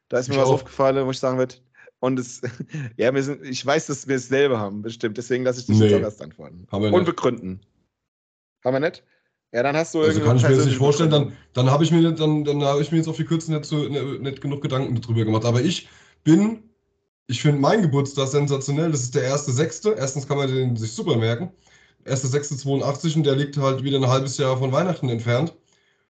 da ist mir ich was auch. aufgefallen, wo ich sagen würde, und es, ja, wir sind, ich weiß, dass wir es selber haben, bestimmt. Deswegen lasse ich dich nee. jetzt auch erst antworten. Und begründen. Haben wir nicht? Ja, dann hast du Also kann ich mir jetzt nicht vorstellen, dann, dann habe ich mir dann, dann habe ich mir jetzt auf die Kürze nicht, so, nicht genug Gedanken darüber gemacht. Aber ich bin ich finde meinen Geburtstag sensationell. Das ist der 1.6. Erstens kann man den sich super merken. 1.6.82 und der liegt halt wieder ein halbes Jahr von Weihnachten entfernt.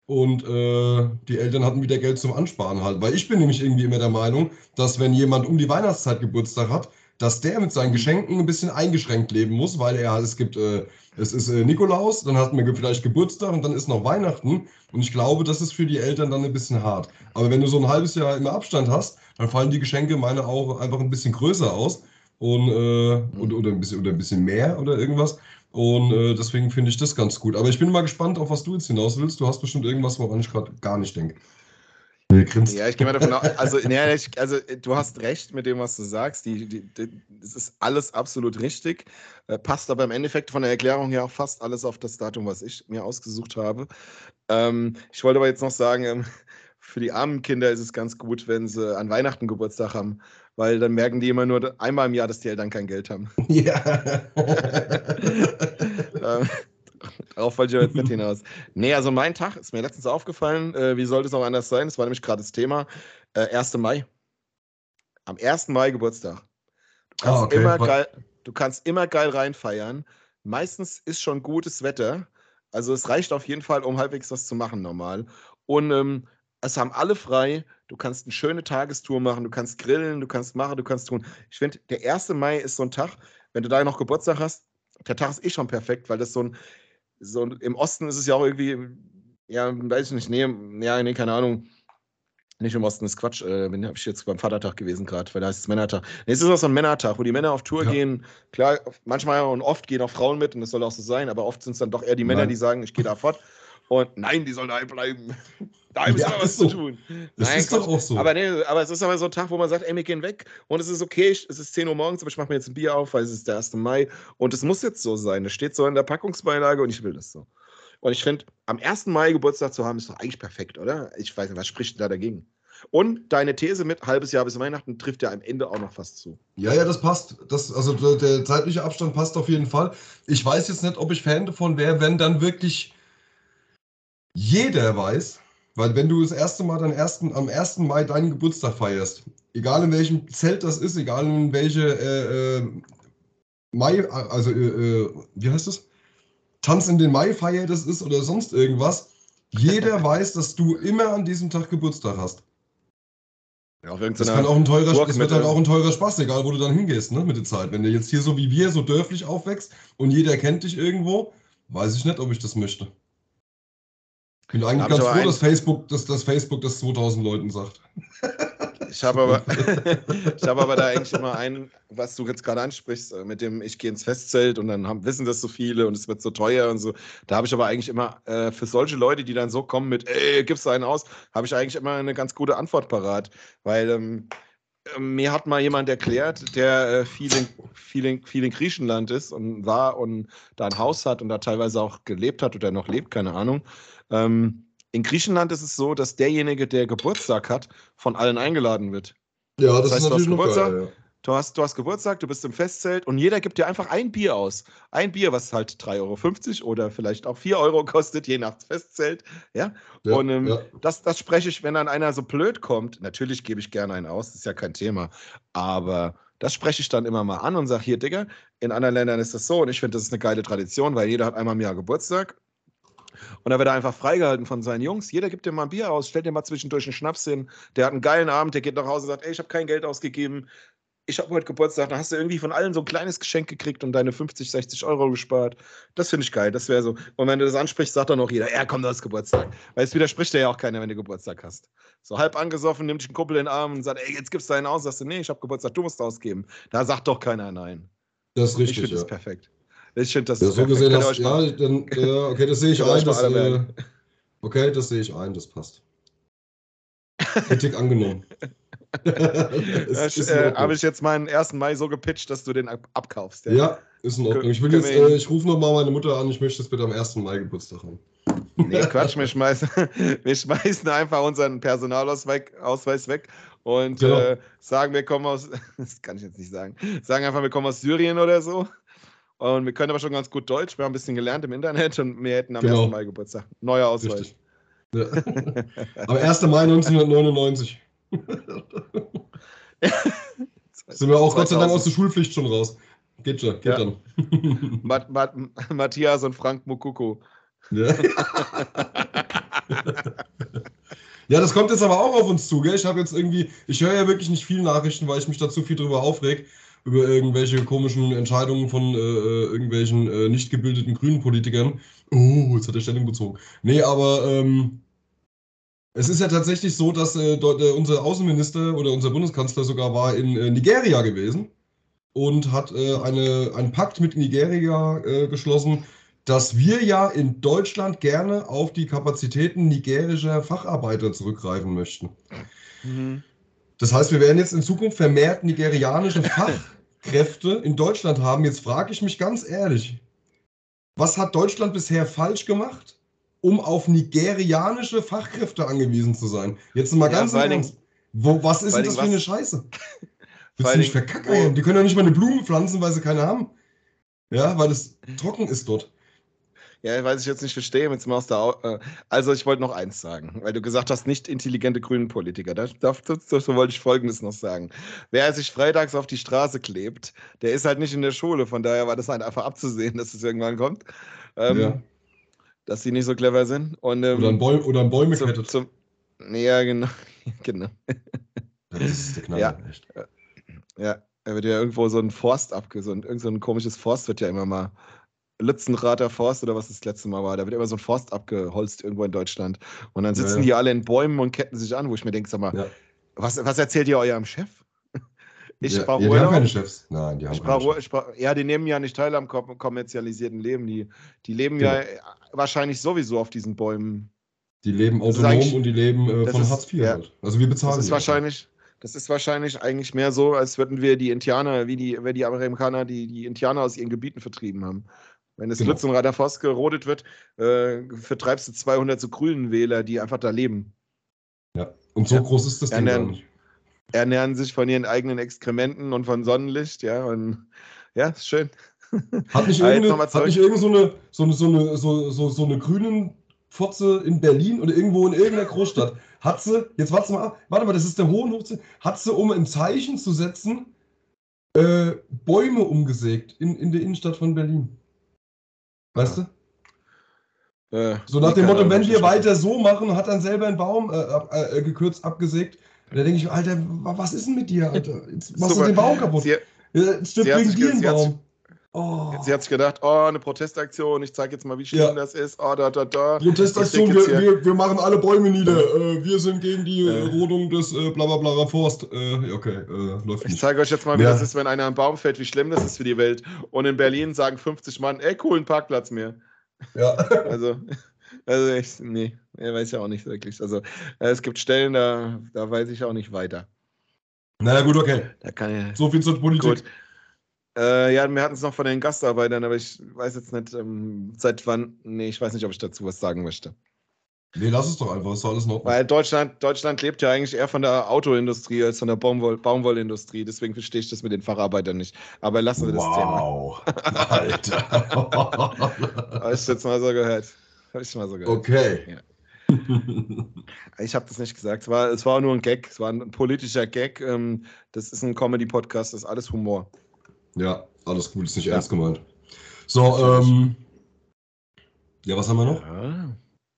Und äh, die Eltern hatten wieder Geld zum Ansparen halt. Weil ich bin nämlich irgendwie immer der Meinung, dass wenn jemand um die Weihnachtszeit Geburtstag hat, dass der mit seinen Geschenken ein bisschen eingeschränkt leben muss, weil er es gibt, äh, es ist äh, Nikolaus, dann hat man vielleicht Geburtstag und dann ist noch Weihnachten. Und ich glaube, das ist für die Eltern dann ein bisschen hart. Aber wenn du so ein halbes Jahr immer Abstand hast, dann fallen die Geschenke meine auch einfach ein bisschen größer aus und, äh, mhm. oder, oder, ein bisschen, oder ein bisschen mehr oder irgendwas. Und äh, deswegen finde ich das ganz gut. Aber ich bin mal gespannt, auf was du jetzt hinaus willst. Du hast bestimmt irgendwas, woran ich gerade gar nicht denke. Ja, ich gehe mal davon aus, also, ja, ich, also du hast recht mit dem, was du sagst. Die, die, die, das ist alles absolut richtig. Äh, passt aber im Endeffekt von der Erklärung her auch fast alles auf das Datum, was ich mir ausgesucht habe. Ähm, ich wollte aber jetzt noch sagen, ähm, für die armen Kinder ist es ganz gut, wenn sie an Weihnachten Geburtstag haben, weil dann merken die immer nur einmal im Jahr, dass die Eltern kein Geld haben. Ja. Ähm, darauf wollte ich jetzt nicht hinaus. Nee, also mein Tag ist mir letztens aufgefallen. Äh, wie sollte es auch anders sein? Das war nämlich gerade das Thema. Äh, 1. Mai. Am 1. Mai Geburtstag. Du kannst, oh, okay. immer geil, du kannst immer geil reinfeiern. Meistens ist schon gutes Wetter. Also es reicht auf jeden Fall, um halbwegs was zu machen normal. Und ähm, es haben alle frei. Du kannst eine schöne Tagestour machen, du kannst grillen, du kannst machen, du kannst tun. Ich finde, der 1. Mai ist so ein Tag, wenn du da noch Geburtstag hast, der Tag ist eh schon perfekt, weil das so ein, so im Osten ist es ja auch irgendwie, ja, weiß ich nicht, nee, ja, nee, keine Ahnung. Nicht im Osten ist Quatsch. Äh, bin ich jetzt beim Vatertag gewesen gerade, weil da heißt es Männertag. Nee, es ist auch so ein Männertag, wo die Männer auf Tour ja. gehen. Klar, manchmal und oft gehen auch Frauen mit und das soll auch so sein, aber oft sind es dann doch eher die Männer, Nein. die sagen, ich gehe da fort. Und nein, die sollen da bleiben. Da ist ja, was so. zu tun. Das Nein, ist doch auch so. Aber, nee, aber es ist aber so ein Tag, wo man sagt, ey, wir gehen weg und es ist okay, es ist 10 Uhr morgens, aber ich mache mir jetzt ein Bier auf, weil es ist der 1. Mai und es muss jetzt so sein. Es steht so in der Packungsbeilage und ich will das so. Und ich finde, am 1. Mai Geburtstag zu haben, ist doch eigentlich perfekt, oder? Ich weiß nicht, was spricht da dagegen? Und deine These mit halbes Jahr bis Weihnachten trifft ja am Ende auch noch fast zu. Ja, ja, das passt. Das, also der, der zeitliche Abstand passt auf jeden Fall. Ich weiß jetzt nicht, ob ich Fan davon wäre, wenn dann wirklich jeder weiß, weil wenn du das erste Mal dann ersten, am 1. Mai deinen Geburtstag feierst, egal in welchem Zelt das ist, egal in welche äh, äh, Mai, also äh, äh wie heißt das? Tanz in den Mai-Feier das ist oder sonst irgendwas, jeder weiß, dass du immer an diesem Tag Geburtstag hast. Ja, das kann auch ein teurer, es wird halt auch ein teurer Spaß, egal wo du dann hingehst, ne, mit der Zeit. Wenn du jetzt hier so wie wir so dörflich aufwächst und jeder kennt dich irgendwo, weiß ich nicht, ob ich das möchte. Ich bin eigentlich ganz froh, dass Facebook, dass, dass Facebook das 2000 Leuten sagt. Ich habe aber, hab aber da eigentlich immer einen, was du jetzt gerade ansprichst, äh, mit dem ich gehe ins Festzelt und dann haben, wissen das so viele und es wird so teuer und so. Da habe ich aber eigentlich immer äh, für solche Leute, die dann so kommen mit, ey, gibst du einen aus, habe ich eigentlich immer eine ganz gute Antwort parat. Weil ähm, ähm, mir hat mal jemand erklärt, der äh, viel, in, viel, in, viel in Griechenland ist und war und da ein Haus hat und da teilweise auch gelebt hat oder noch lebt, keine Ahnung. Ähm, in Griechenland ist es so, dass derjenige, der Geburtstag hat, von allen eingeladen wird. Ja, das, das heißt, ist natürlich du hast Geburtstag, geil, ja. du hast, du hast Geburtstag, du bist im Festzelt und jeder gibt dir einfach ein Bier aus. Ein Bier, was halt 3,50 Euro oder vielleicht auch 4 Euro kostet, je nach Festzelt. Ja. Ja, und ähm, ja. das, das spreche ich, wenn dann einer so blöd kommt. Natürlich gebe ich gerne einen aus, das ist ja kein Thema. Aber das spreche ich dann immer mal an und sage: Hier, Digga, in anderen Ländern ist das so und ich finde, das ist eine geile Tradition, weil jeder hat einmal im Jahr Geburtstag. Und da wird er einfach freigehalten von seinen Jungs. Jeder gibt dir mal ein Bier aus, stellt dir mal zwischendurch einen Schnaps hin. Der hat einen geilen Abend, der geht nach Hause und sagt: Ey, ich habe kein Geld ausgegeben. Ich habe heute Geburtstag. Dann hast du irgendwie von allen so ein kleines Geschenk gekriegt und deine 50, 60 Euro gespart. Das finde ich geil. Das wäre so. Und wenn du das ansprichst, sagt dann auch jeder: Ja, komm, du hast Geburtstag. Weil es widerspricht dir ja auch keiner, wenn du Geburtstag hast. So halb angesoffen, nimmt dich ein Kumpel in den Arm und sagt: Ey, jetzt gibst du einen aus. Sagst du: Nee, ich habe Geburtstag, du musst ausgeben. Da sagt doch keiner nein. Das ist Ich richtig, finde ja. das perfekt. Ich finde das Ja, so gesehen mal- ja, dann, ja, okay, das sehe ich ein. Das, äh, okay, das sehe ich ein, das passt. Kritik angenommen. Das, äh. Habe ich jetzt meinen 1. Mai so gepitcht, dass du den ab abkaufst. ja, ist in Ordnung. Ich will jetzt, äh, ich rufe nochmal meine Mutter an, ich möchte das bitte am 1. Mai Geburtstag haben. Nee, Quatsch, wir schmeißen, wir schmeißen einfach unseren Personalausweis Ausweis weg und Genau. äh, sagen, wir kommen aus, das kann ich jetzt nicht sagen, sagen einfach, wir kommen aus Syrien oder so. Und wir können aber schon ganz gut Deutsch, wir haben ein bisschen gelernt im Internet und wir hätten am Genau. 1. Mai Geburtstag. Neuer Ausweis. Ja. Am 1. Mai 1999 sind wir auch Gott sei Dank aus der Schulpflicht schon raus. Geht schon, geht Ja. dann. Mat Mat Matthias und Frank Mukuku. Ja. ja, das kommt jetzt aber auch auf uns zu, gell? Ich habe jetzt irgendwie, ich höre ja wirklich nicht viel Nachrichten, weil ich mich da zu viel drüber aufreg, über irgendwelche komischen Entscheidungen von äh, äh, irgendwelchen äh, nicht gebildeten grünen Politikern. Oh, jetzt hat er Stellung bezogen. Nee, aber ähm, es ist ja tatsächlich so, dass äh, äh, unser Außenminister oder unser Bundeskanzler sogar war in äh, Nigeria gewesen und hat eine, einen Pakt mit Nigeria geschlossen, dass wir ja in Deutschland gerne auf die Kapazitäten nigerischer Facharbeiter zurückgreifen möchten. Mhm. Das heißt, wir werden jetzt in Zukunft vermehrt nigerianische Fachkräfte in Deutschland haben. Jetzt frage ich mich ganz ehrlich, was hat Deutschland bisher falsch gemacht, um auf nigerianische Fachkräfte angewiesen zu sein? Jetzt mal Ja, ganz Ernst. Wo, was ist denn das für eine Scheiße? Willst du nicht wo- Die können ja nicht mal eine Blume pflanzen, weil sie keine haben. Ja, weil es trocken ist dort. Ja, weiß ich jetzt nicht verstehe. Jetzt mal aus der Au äh, also ich wollte noch eins sagen, weil du gesagt hast, nicht intelligente grünen Politiker. Da, da, dazu wollte ich Folgendes noch sagen. Wer sich freitags auf die Straße klebt, der ist halt nicht in der Schule. Von daher war das halt einfach abzusehen, dass es irgendwann kommt. Ähm, Ja. Dass sie nicht so clever sind. Und, ähm, Oder an, Bäum, oder an Bäume zum, zum, ja, genau. genau. Das ist der Knaller, Ja. echt. Ja, er wird ja irgendwo so ein Forst abge... So ein, irgend so ein komisches Forst wird ja immer mal... Lützenrater Forst oder was das letzte Mal war. Da wird immer so ein Forst abgeholzt irgendwo in Deutschland. Und dann Ja, sitzen ja. die alle in Bäumen und ketten sich an, wo ich mir denke, sag mal, Ja. was, was erzählt ihr eurem Chef? Ich ja, brauche ja, die haben keine Chefs. Nein, die haben keine Chefs. brauch, ja, die nehmen ja nicht teil am kom kommerzialisierten Leben. Die, die leben Genau. ja äh, wahrscheinlich sowieso auf diesen Bäumen. Die leben autonom und die leben äh, von ist- Hartz IV ja. halt. Also wir bezahlen Das ist wahrscheinlich, das ist wahrscheinlich eigentlich mehr so, als würden wir die Indianer, wie die, wenn die Amerikaner die, die Indianer aus ihren Gebieten vertrieben haben. Wenn das Genau. Lützenrader Forst gerodet wird, äh, vertreibst du 200 so grünen Wähler, die einfach da leben. Ja. Und so Ja. groß ist das Ding dann- nicht. Ernähren sich von ihren eigenen Exkrementen und von Sonnenlicht, ja, und ja, ist schön. Hat nicht jetzt irgendeine, hat nicht irgend so eine, so eine, so eine, so, so, so eine grünen Fotze in Berlin oder irgendwo in irgendeiner Großstadt, hat sie, jetzt warte mal ab, warte mal, das ist der Hohenhochze, hat sie, um ein Zeichen zu setzen, äh, Bäume umgesägt in, in der Innenstadt von Berlin. Weißt du? Äh, So nach dem Motto, wenn wir weiter so machen, hat dann selber einen Baum äh, äh, gekürzt, abgesägt. Und da denke ich Alter, wa- was ist denn mit dir, Alter? Jetzt machst Super. du den Baum kaputt. Sie, Jetzt stirbt wegen dir ein Baum. Oh. sie hat sich gedacht, oh, eine Protestaktion, ich zeige jetzt mal, wie schlimm Ja. das ist. Oh, da, da, da. Protestaktion, Ich wir, wir, wir machen alle Bäume nieder. Äh, wir sind gegen die äh. Rodung des äh, blablabla Forst. Äh, okay, äh, läuft Ich nicht. zeige euch jetzt mal, wie Ja. das ist, wenn einer am Baum fällt, wie schlimm das ist für die Welt. Und in Berlin sagen 50 Mann, ey, coolen Parkplatz mehr. Ja. Also, also ich, nee, weiß ich auch nicht wirklich. Also, äh, es gibt Stellen, da, da weiß ich auch nicht weiter. naja, gut, okay. Da kann ich. So viel zur Politik. Gut. Äh, ja, wir hatten es noch von den Gastarbeitern, aber ich weiß jetzt nicht, ähm, seit wann. Nee, ich weiß nicht, ob ich dazu was sagen möchte. Nee, lass es doch einfach, ist doch alles noch. Weil Deutschland, Deutschland lebt ja eigentlich eher von der Autoindustrie als von der Baumwoll Baumwollindustrie. Deswegen verstehe ich das mit den Facharbeitern nicht. Aber lassen wir das wow. Thema. Alter. Habe ich jetzt mal so gehört. Habe ich mal so gehört. Okay. Ja. Ich habe das nicht gesagt. Es war, es war nur ein Gag. Es war ein politischer Gag. Ähm, Das ist ein Comedy-Podcast. Das ist alles Humor. Ja, alles gut, ist nicht Ja. ernst gemeint. So, ähm. Ja, was haben wir noch? Ja.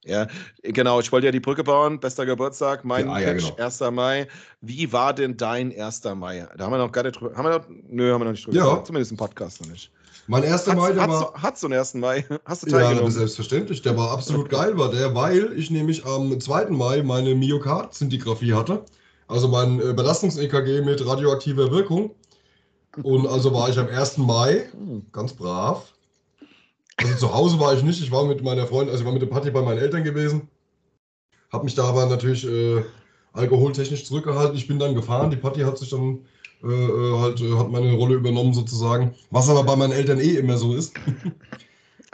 Ja, genau. Ich wollte ja die Brücke bauen. Bester Geburtstag, mein Ja, ah, ja, Pitch, genau. 1. Mai. Wie war denn dein 1. Mai? Da haben wir noch gar nicht drüber. Haben wir noch? Nö, haben wir noch nicht drüber. Ja. Zumindest im Podcast noch nicht. Mein erster Mai, Hat's, der hat's, war. hat's so einen 1. Mai? Hast du Ja, teilgenommen? selbstverständlich. Der war absolut geil, war der, weil ich nämlich am 2. Mai meine Myokard-Zintigraphie hatte. Also mein äh, Belastungs-EKG mit radioaktiver Wirkung. Und also war ich am 1. Mai Hm. ganz brav. Also zu Hause war ich nicht. Ich war mit meiner Freundin, also ich war mit der Party bei meinen Eltern gewesen. Hab mich da aber natürlich äh, alkoholtechnisch zurückgehalten. Ich bin dann gefahren. Die Party hat sich dann äh, äh, halt, äh, hat meine Rolle übernommen sozusagen. Was aber bei meinen Eltern eh immer so ist.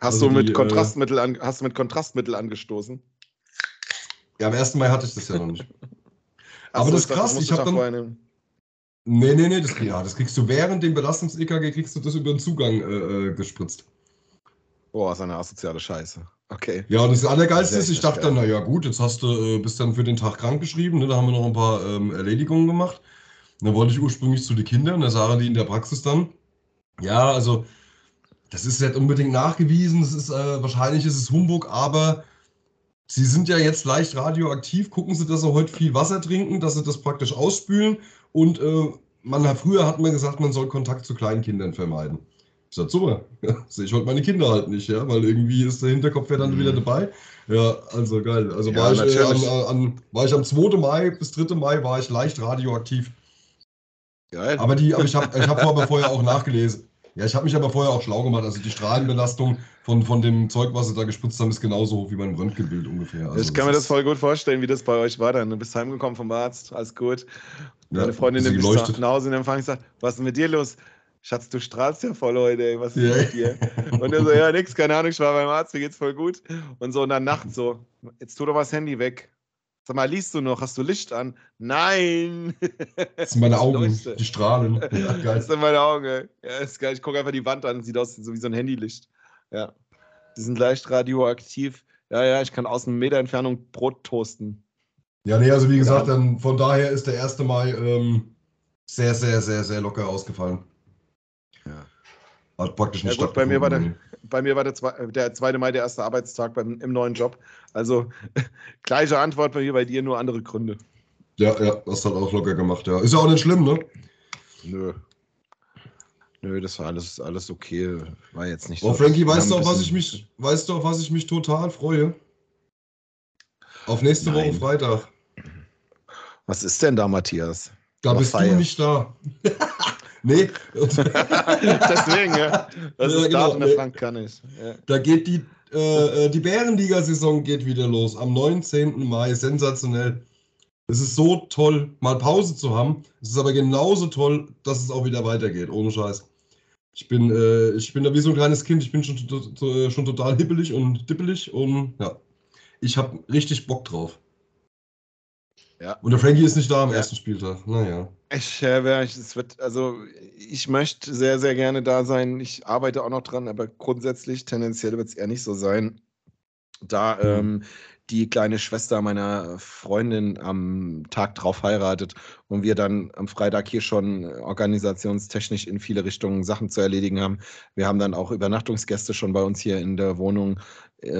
Hast, Also du mit die, äh, Kontrastmittel an, hast du mit Kontrastmittel angestoßen? Ja, am 1. Mai hatte ich das ja noch nicht. Aber so, das ist krass, ich du hab da dann-. Nee, nee, nee, das, ja, das kriegst du während dem Belastungs-EKG kriegst du das über den Zugang äh, äh, gespritzt. Boah, ist eine asoziale Scheiße. Okay. Ja, und das Allergeilste ist, ich dachte dann, naja gut, jetzt hast du, äh, bist dann für den Tag krank geschrieben, ne? da haben wir noch ein paar ähm, Erledigungen gemacht. Und dann wollte ich ursprünglich zu den Kindern, da sagen die in der Praxis dann, ja, also das ist nicht unbedingt nachgewiesen, das ist, äh, wahrscheinlich ist es Humbug, aber sie sind ja jetzt leicht radioaktiv, gucken sie, dass sie heute viel Wasser trinken, dass sie das praktisch ausspülen und äh, man hat, früher hat man gesagt, man soll Kontakt zu kleinen Kindern vermeiden. Ich sag, super, ja, sehe ich heute meine Kinder halt nicht, ja, weil irgendwie ist der Hinterkopf ja dann Mhm. wieder dabei. Ja, also geil. Also Ja, war, ich, äh, an, an, war ich am 2. Mai bis 3. Mai war ich leicht radioaktiv. Geil. Aber die, aber ich habe ich hab aber vorher auch nachgelesen. Ja, ich habe mich aber vorher auch schlau gemacht. Also die Strahlenbelastung von, von dem Zeug, was sie da gespritzt haben, ist genauso hoch wie beim Röntgenbild ungefähr. Also ich kann mir das voll gut vorstellen, wie das bei euch war. Dann du bist heimgekommen vom Arzt, alles gut. Ja, Deine Freundin nimmt geleuchtet. nach Hause und Empfang sagt, was ist denn mit dir los? Schatz, du strahlst ja voll heute, ey. was ist Ja. mit dir? Und er so, ja, nix, keine Ahnung, ich war beim Arzt, mir geht's voll gut. Und so in der Nacht so, jetzt tu doch mal das Handy weg. Sag mal, liest du noch? Hast du Licht an? Nein! Das sind meine Augen, leuchte. die strahlen. Ja, Das geil. sind meine Augen, ey. Ja, ist geil. Ich gucke einfach die Wand an, sieht aus so wie so ein Handylicht. Ja. Die sind leicht radioaktiv. Ja, ja, ich kann aus einem Meter Entfernung Brot toasten. Ja, nee, also wie gesagt, Ja. dann von daher ist der 1. Mai ähm, sehr, sehr, sehr, sehr locker ausgefallen. Ja. Hat praktisch Ja, nicht gut, bei mir war der-. Bei mir war der, zwei, äh, der 2. Mai der erste Arbeitstag beim, im neuen Job. Also gleiche Antwort bei mir, bei dir, nur andere Gründe. Ja, ja, hast halt auch locker gemacht, ja. Ist ja auch nicht schlimm, ne? Nö. Nö, das war alles, alles okay. War jetzt nicht Oh, so. Frankie, weißt du, auf was ich mich, weißt du, auf was ich mich total freue? Auf nächste Nein. Woche Freitag. Was ist denn da, Matthias? Da Aber bist Feier. du nicht da. nee, Deswegen, ja. Das Ja, ist genau, Datum, der nee. Frank kann ich. Ja. da geht die, äh, äh, die Bärenliga-Saison geht wieder los. Am 19. Mai. Sensationell. Es ist so toll, mal Pause zu haben. Es ist aber genauso toll, dass es auch wieder weitergeht. Ohne Scheiß. Ich bin, äh, ich bin da wie so ein kleines Kind. Ich bin schon, to- schon total hippelig und dippelig und ja. Ich habe richtig Bock drauf. Ja. Und der Frankie ist nicht da am Ja. ersten Spieltag. Naja. Ich, äh, es wird, also ich möchte sehr, sehr gerne da sein. Ich arbeite auch noch dran, aber grundsätzlich, tendenziell wird es eher nicht so sein. Da ähm, die kleine Schwester meiner Freundin am Tag drauf heiratet und wir dann am Freitag hier schon organisationstechnisch in viele Richtungen Sachen zu erledigen haben. Wir haben dann auch Übernachtungsgäste schon bei uns hier in der Wohnung,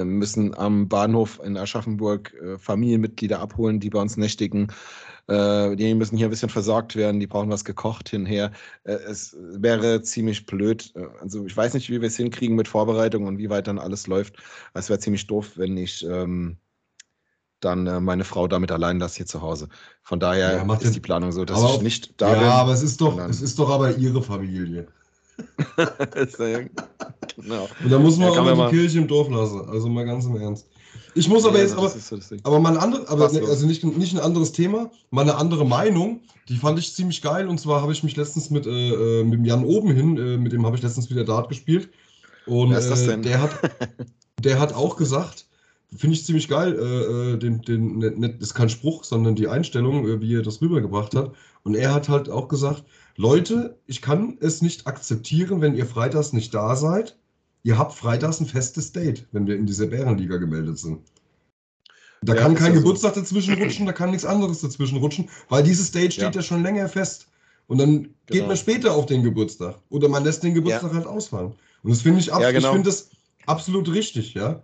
müssen am Bahnhof in Aschaffenburg äh, Familienmitglieder abholen, die bei uns nächtigen. Äh, die müssen hier ein bisschen versorgt werden, die brauchen was gekocht hinher. Äh, es wäre ziemlich blöd. Äh, Also ich weiß nicht, wie wir es hinkriegen mit Vorbereitung und wie weit dann alles läuft. Es wäre ziemlich doof, wenn ich ähm, dann äh, meine Frau damit allein lasse hier zu Hause. Von daher Ja, ist ja- die Planung so, dass ich nicht da ja, bin. aber es ist doch, es ist doch aber ihre Familie. Äh, genau. Und da muss man Ja, auch mal die Kirche im Dorf lassen. Also mal ganz im Ernst. Ich muss aber Ja, jetzt, aber, so aber mal ein anderes, aber ne, also nicht, nicht ein anderes Thema, mal eine andere Meinung. Die fand ich ziemlich geil. Und zwar habe ich mich letztens mit, äh, äh, mit dem Jan oben hin, äh, mit dem habe ich letztens wieder Dart gespielt. Und Wer ist das äh, denn? der hat, der hat auch gesagt, finde ich ziemlich geil. Äh, äh den, den, nicht, nicht, das ist kein Spruch, sondern die Einstellung, äh, wie er das rübergebracht hat. Und er hat halt auch gesagt: Leute, ich kann es nicht akzeptieren, wenn ihr freitags nicht da seid. Ihr habt freitags ein festes Date, wenn wir in dieser Bärenliga gemeldet sind. Da ja, kann kein Geburtstag so. dazwischen rutschen, da kann nichts anderes dazwischen rutschen, weil dieses Date steht ja, ja schon länger fest. Und dann genau. geht man später auf den Geburtstag. Oder man lässt den Geburtstag ja. halt ausfallen. Und das finde ich, ab, genau. ich finde das absolut richtig, ja.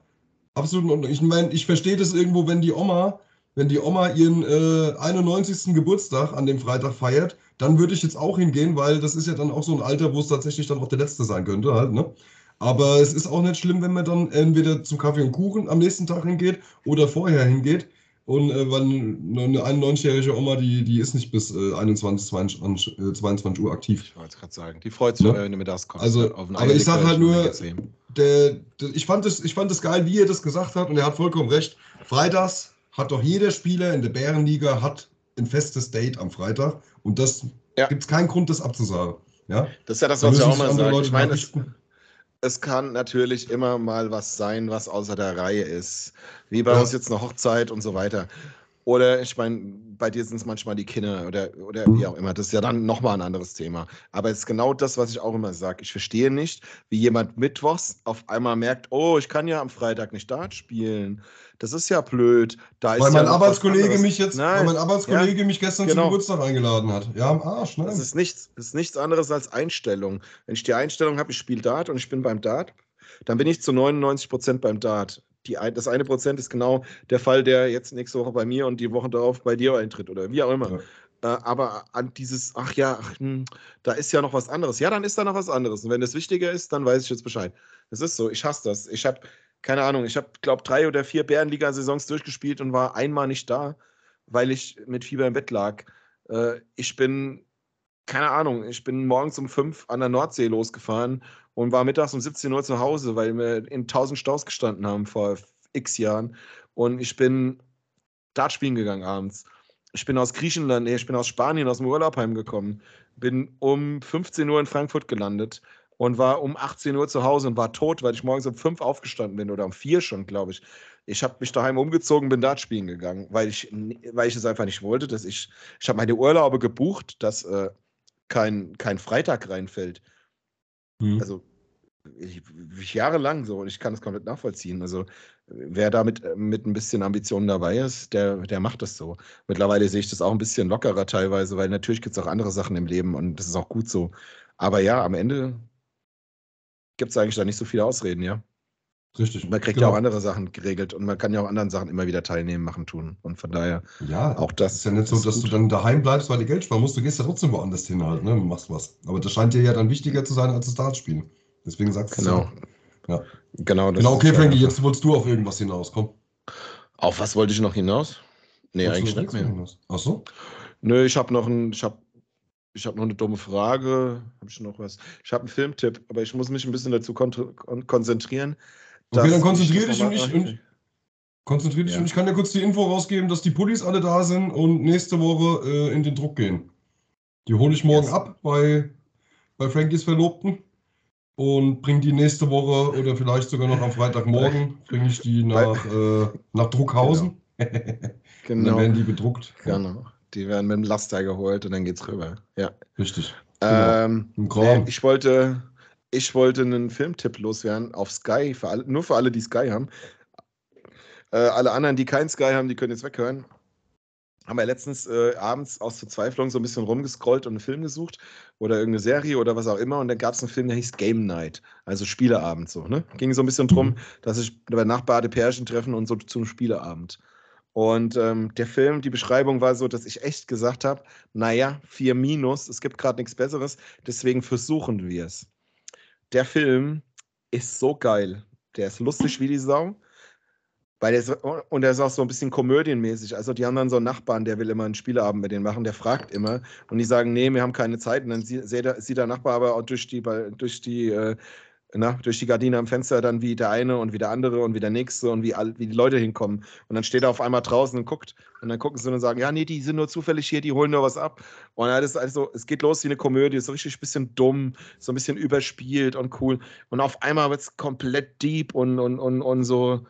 Absolut. Und ich meine, ich verstehe das irgendwo, wenn die Oma, wenn die Oma ihren äh, 91. Geburtstag an dem Freitag feiert, dann würde ich jetzt auch hingehen, weil das ist ja dann auch so ein Alter, wo es tatsächlich dann auch der letzte sein könnte, halt, ne? Aber es ist auch nicht schlimm, wenn man dann entweder zum Kaffee und Kuchen am nächsten Tag hingeht oder vorher hingeht. Und äh, wenn eine 91-jährige Oma, die, die ist nicht bis äh, 21, 22, äh, 22 Uhr aktiv. Ich wollte es gerade sagen. Die freut sich, ja? wenn du mittags kommst. Also, aber ich sage halt nur, der, der, ich, fand das, ich fand das geil, wie er das gesagt hat. Und er hat vollkommen recht. Freitags hat doch jeder Spieler in der Bärenliga hat ein festes Date am Freitag. Und das ja. gibt es keinen Grund, das abzusagen. Ja? Das ist ja das, was ich auch mal sage. Ich meine, es, es kann natürlich immer mal was sein, was außer der Reihe ist. Wie bei ja. uns jetzt eine Hochzeit und so weiter. Oder ich meine, bei dir sind es manchmal die Kinder oder, oder wie auch immer. Das ist ja dann nochmal ein anderes Thema. Aber es ist genau das, was ich auch immer sage. Ich verstehe nicht, wie jemand mittwochs auf einmal merkt, oh, ich kann ja am Freitag nicht Dart spielen. Das ist ja blöd. Da weil mein ja Arbeitskollege mich jetzt, Nein. weil mein Arbeitskollege ja, mich gestern genau. zum Geburtstag eingeladen hat. Ja, am Arsch, ne? Das ist nichts, das ist nichts anderes als Einstellung. Wenn ich die Einstellung habe, ich spiele Dart und ich bin beim Dart, dann bin ich zu 99 Prozent beim Dart die, das eine Prozent ist genau der Fall, der jetzt nächste Woche bei mir und die Woche darauf bei dir eintritt oder wie auch immer. Ja. Äh, aber an dieses, ach ja, ach, hm, da ist ja noch was anderes. Ja, dann ist da noch was anderes. Und wenn das wichtiger ist, dann weiß ich jetzt Bescheid. Das ist so, ich hasse das. Ich habe, keine Ahnung, ich habe, glaube drei oder vier Bärenliga-Saisons durchgespielt und war einmal nicht da, weil ich mit Fieber im Bett lag. Äh, ich bin, keine Ahnung, ich bin morgens um fünf an der Nordsee losgefahren und war mittags um 17 Uhr zu Hause, weil wir in 1000 Staus gestanden haben vor x Jahren. Und ich bin Dart spielen gegangen abends. Ich bin aus Griechenland, nee, ich bin aus Spanien, aus dem Urlaub heimgekommen. Bin um 15 Uhr in Frankfurt gelandet und war um 18 Uhr zu Hause und war tot, weil ich morgens um 5 aufgestanden bin oder um 4 schon, glaube ich. Ich habe mich daheim umgezogen, bin Dart spielen gegangen, weil ich, weil ich es einfach nicht wollte, dass ich, ich habe meine Urlaube gebucht, dass äh, kein, kein Freitag reinfällt. Mhm. Also ich, jahrelang so und ich kann es komplett nachvollziehen. Also wer da mit, mit ein bisschen Ambitionen dabei ist, der, der macht das so. Mittlerweile sehe ich das auch ein bisschen lockerer teilweise, weil natürlich gibt es auch andere Sachen im Leben und das ist auch gut so. Aber ja, am Ende gibt es eigentlich da nicht so viele Ausreden, ja. Richtig. Man kriegt genau. ja auch andere Sachen geregelt und man kann ja auch anderen Sachen immer wieder teilnehmen, machen, tun. Und von daher ja, auch das. Ist ja nicht so, dass gut. du dann daheim bleibst, weil du Geld sparen musst. Du gehst ja trotzdem woanders hin halt, ne? Und machst was. Aber das scheint dir ja dann wichtiger zu sein als das Dartspielen. Deswegen sagst du Genau. Ja. Genau, genau okay, Frankie, jetzt wolltest du auf irgendwas hinaus, komm. Auf was wollte ich noch hinaus? Nee, Wolltest eigentlich nicht mehr. Hinaus? Ach so? Nö, ich habe noch ein, ich habe ich habe noch eine dumme Frage. Habe ich noch was? Ich habe einen Filmtipp, aber ich muss mich ein bisschen dazu kon konzentrieren. Okay, dann konzentriere dich und ich, und konzentriere dich ja. und ich kann dir kurz die Info rausgeben, dass die Pullis alle da sind und nächste Woche äh, in den Druck gehen. Die hole ich morgen yes. ab bei, bei Frankies Verlobten und bringe die nächste Woche oder vielleicht sogar noch am Freitagmorgen, bringe ich die nach, äh, nach Druckhausen. Genau. genau. Dann werden die bedruckt. Genau. Die werden mit dem Laster geholt und dann geht's rüber. Ja. Richtig. Ähm, genau. ich wollte, ich wollte einen Filmtipp loswerden auf Sky, für alle, nur für alle, die Sky haben. Äh, alle anderen, die kein Sky haben, die können jetzt weghören haben wir letztens äh, abends aus Verzweiflung so ein bisschen rumgescrollt und einen Film gesucht oder irgendeine Serie oder was auch immer und dann gab es einen Film, der hieß Game Night, also Spieleabend so. Ne? Ging so ein bisschen drum, mhm. dass sich bei Nachbarde Pärchen treffen und so zum Spieleabend. Und ähm, der Film, die Beschreibung war so, dass ich echt gesagt habe, naja, 4 minus, es gibt gerade nichts Besseres, deswegen versuchen wir es. Der Film ist so geil. Der ist lustig wie die Sau. Weil der und der ist auch so ein bisschen komödienmäßig. Also die haben dann so einen Nachbarn, der will immer einen Spieleabend mit denen machen, der fragt immer. Und die sagen, nee, wir haben keine Zeit. Und dann sieht, sieht der Nachbar aber auch durch die, durch die, äh, na, durch die Gardine am Fenster dann wie der eine und wie der andere und wie der nächste und wie, all, wie die Leute hinkommen. Und dann steht er auf einmal draußen und guckt. Und dann gucken sie und sagen, ja, nee, die sind nur zufällig hier, die holen nur was ab. Und das ist also, es geht los wie eine Komödie, so richtig ein bisschen dumm, so ein bisschen überspielt und cool. Und auf einmal wird es komplett deep und, und, und, und so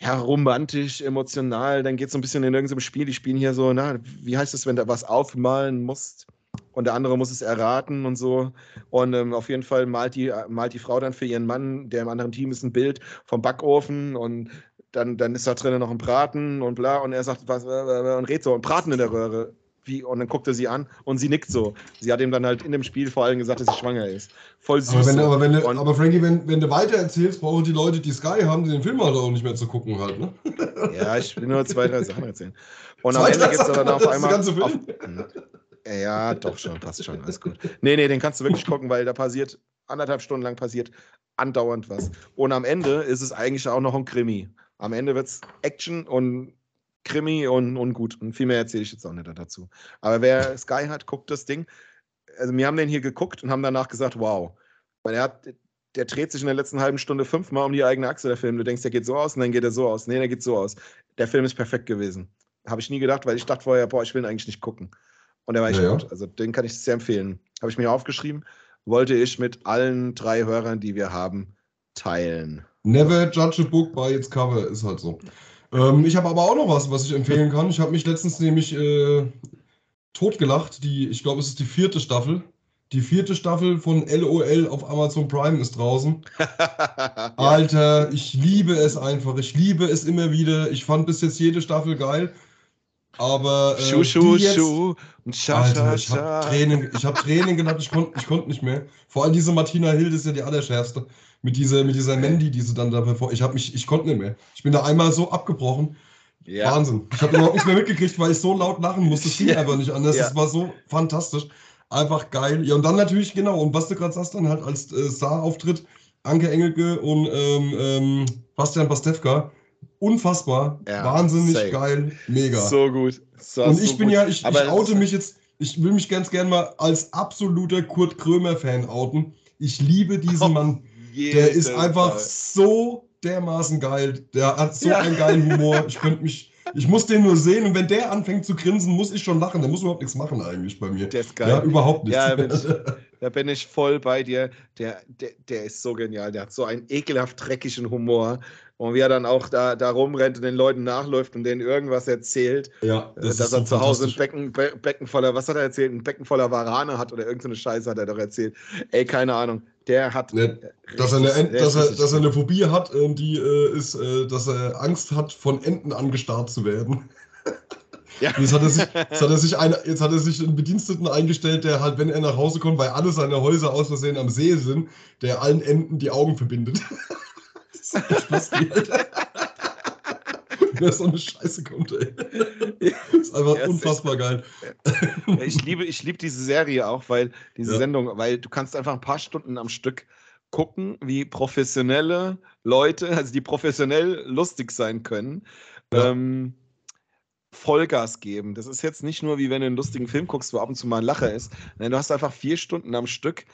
ja, romantisch, emotional. Dann geht es so ein bisschen in irgendeinem Spiel. Die spielen hier so, na, wie heißt es, wenn du was aufmalen musst und der andere muss es erraten und so. Und ähm, auf jeden Fall malt die, malt die Frau dann für ihren Mann, der im anderen Team ist, ein Bild vom Backofen und dann, dann ist da drinnen noch ein Braten und bla. Und er sagt, was, äh, und redet so, ein Braten in der Röhre wie, und dann guckt er sie an und sie nickt so. Sie hat ihm dann halt in dem Spiel vor allem gesagt, dass sie schwanger ist. Voll süß. Aber, wenn, so. aber, wenn, du- Und- aber Frankie, wenn, wenn du weiter erzählst, brauchen die Leute, die Sky haben, den Film halt auch nicht mehr zu gucken halt, ne? Ja, ich will nur zwei, drei Sachen erzählen. Und am Zwei, Ende drei gibt es dann auf einmal. Auf? ja, doch schon, passt schon, alles gut. Nee, nee, den kannst du wirklich gucken, weil da passiert, anderthalb Stunden lang passiert andauernd was. Und am Ende ist es eigentlich auch noch ein Krimi. Am Ende wird es Action und Krimi und, und gut. Und viel mehr erzähle ich jetzt auch nicht dazu. Aber wer Sky hat, guckt das Ding. Also, wir haben den hier geguckt und haben danach gesagt, wow. Weil er hat, der dreht sich in der letzten halben Stunde fünfmal um die eigene Achse, der Film. Du denkst, der geht so aus und dann geht er so aus. Nee, der geht so aus. Der Film ist perfekt gewesen. Habe ich nie gedacht, weil ich dachte vorher, boah, ich will ihn eigentlich nicht gucken. Und der war echt Ja, gut. Also den kann ich sehr empfehlen. Habe ich mir aufgeschrieben. Wollte ich mit allen drei Hörern, die wir haben, teilen. Never judge a book by its cover, ist halt so. Ähm, ich habe aber auch noch was, was ich empfehlen kann. Ich habe mich letztens nämlich äh, totgelacht. Die, ich glaube, es ist die vierte Staffel. Die vierte Staffel von LOL auf Amazon Prime ist draußen. Alter, ich liebe es einfach. Ich liebe es immer wieder. Ich fand bis jetzt jede Staffel geil. Aber äh, Schuh, Schuh, jetzt- Schuh und Scha, Alter, ich habe. Tränen, ich hab Tränen gedacht, ich konnte ich konnt nicht mehr. Vor allem diese Martina Hild ist ja die allerschärfste. Mit dieser, mit dieser Mandy, die sie dann da bevor. Ich habe mich, ich konnte nicht mehr. Ich bin da einmal so abgebrochen. Ja. Wahnsinn. Ich habe überhaupt nichts mehr mitgekriegt, weil ich so laut lachen musste. Es ging Ja. einfach nicht anders. Ja. Es war so fantastisch. Einfach geil. Ja, und dann natürlich, genau, und was du gerade sagst, dann halt als äh, Star-Auftritt, Anke Engelke und ähm, ähm, Bastian Pastewka. Unfassbar. Ja, Wahnsinnig safe. geil. Mega. So gut. So, Und so ich bin gut. ja, ich, ich oute mich jetzt, ich will mich ganz gern mal als absoluter Kurt Krömer-Fan outen. Ich liebe diesen Mann. Der ist einfach Fall. so dermaßen geil. Der hat so Ja. einen geilen Humor. Ich könnte mich, ich muss den nur sehen und wenn der anfängt zu grinsen, muss ich schon lachen. Der muss überhaupt nichts machen eigentlich bei mir. Der ist geil. Ja, überhaupt nichts. Ja, bin ich- Da bin ich voll bei dir. Der, der, der ist so genial. Der hat so einen ekelhaft dreckigen Humor. Und wie er dann auch da, da rumrennt und den Leuten nachläuft und denen irgendwas erzählt, ja, äh, dass er so zu Hause ein. Becken, Be Becken voller, was hat er erzählt? Ein Becken voller Warane hat oder irgendeine Scheiße hat er doch erzählt. Ey, keine Ahnung. Der hat. Ne, Dass er, eine, richtig- dass, er, richtig dass er eine Phobie hat, ähm, die äh, ist, äh, dass er Angst hat, von Enten angestarrt zu werden. Ja. Jetzt hat, er sich, jetzt, hat er sich eine, jetzt hat er sich einen Bediensteten eingestellt, der halt, wenn er nach Hause kommt, weil alle seine Häuser aus Versehen am See sind, der allen Enten die Augen verbindet. das ist Alter. Wer so eine Scheiße kommt, ey. Das ist einfach Ja, unfassbar geil. Ja, ich liebe, ich liebe diese Serie auch, weil diese Ja. Sendung, weil du kannst einfach ein paar Stunden am Stück gucken, wie professionelle Leute, also die professionell lustig sein können, ähm, Vollgas geben. Das ist jetzt nicht nur wie wenn du einen lustigen Film guckst, wo ab und zu mal ein Lacher ist. Nein, du hast einfach vier Stunden am Stück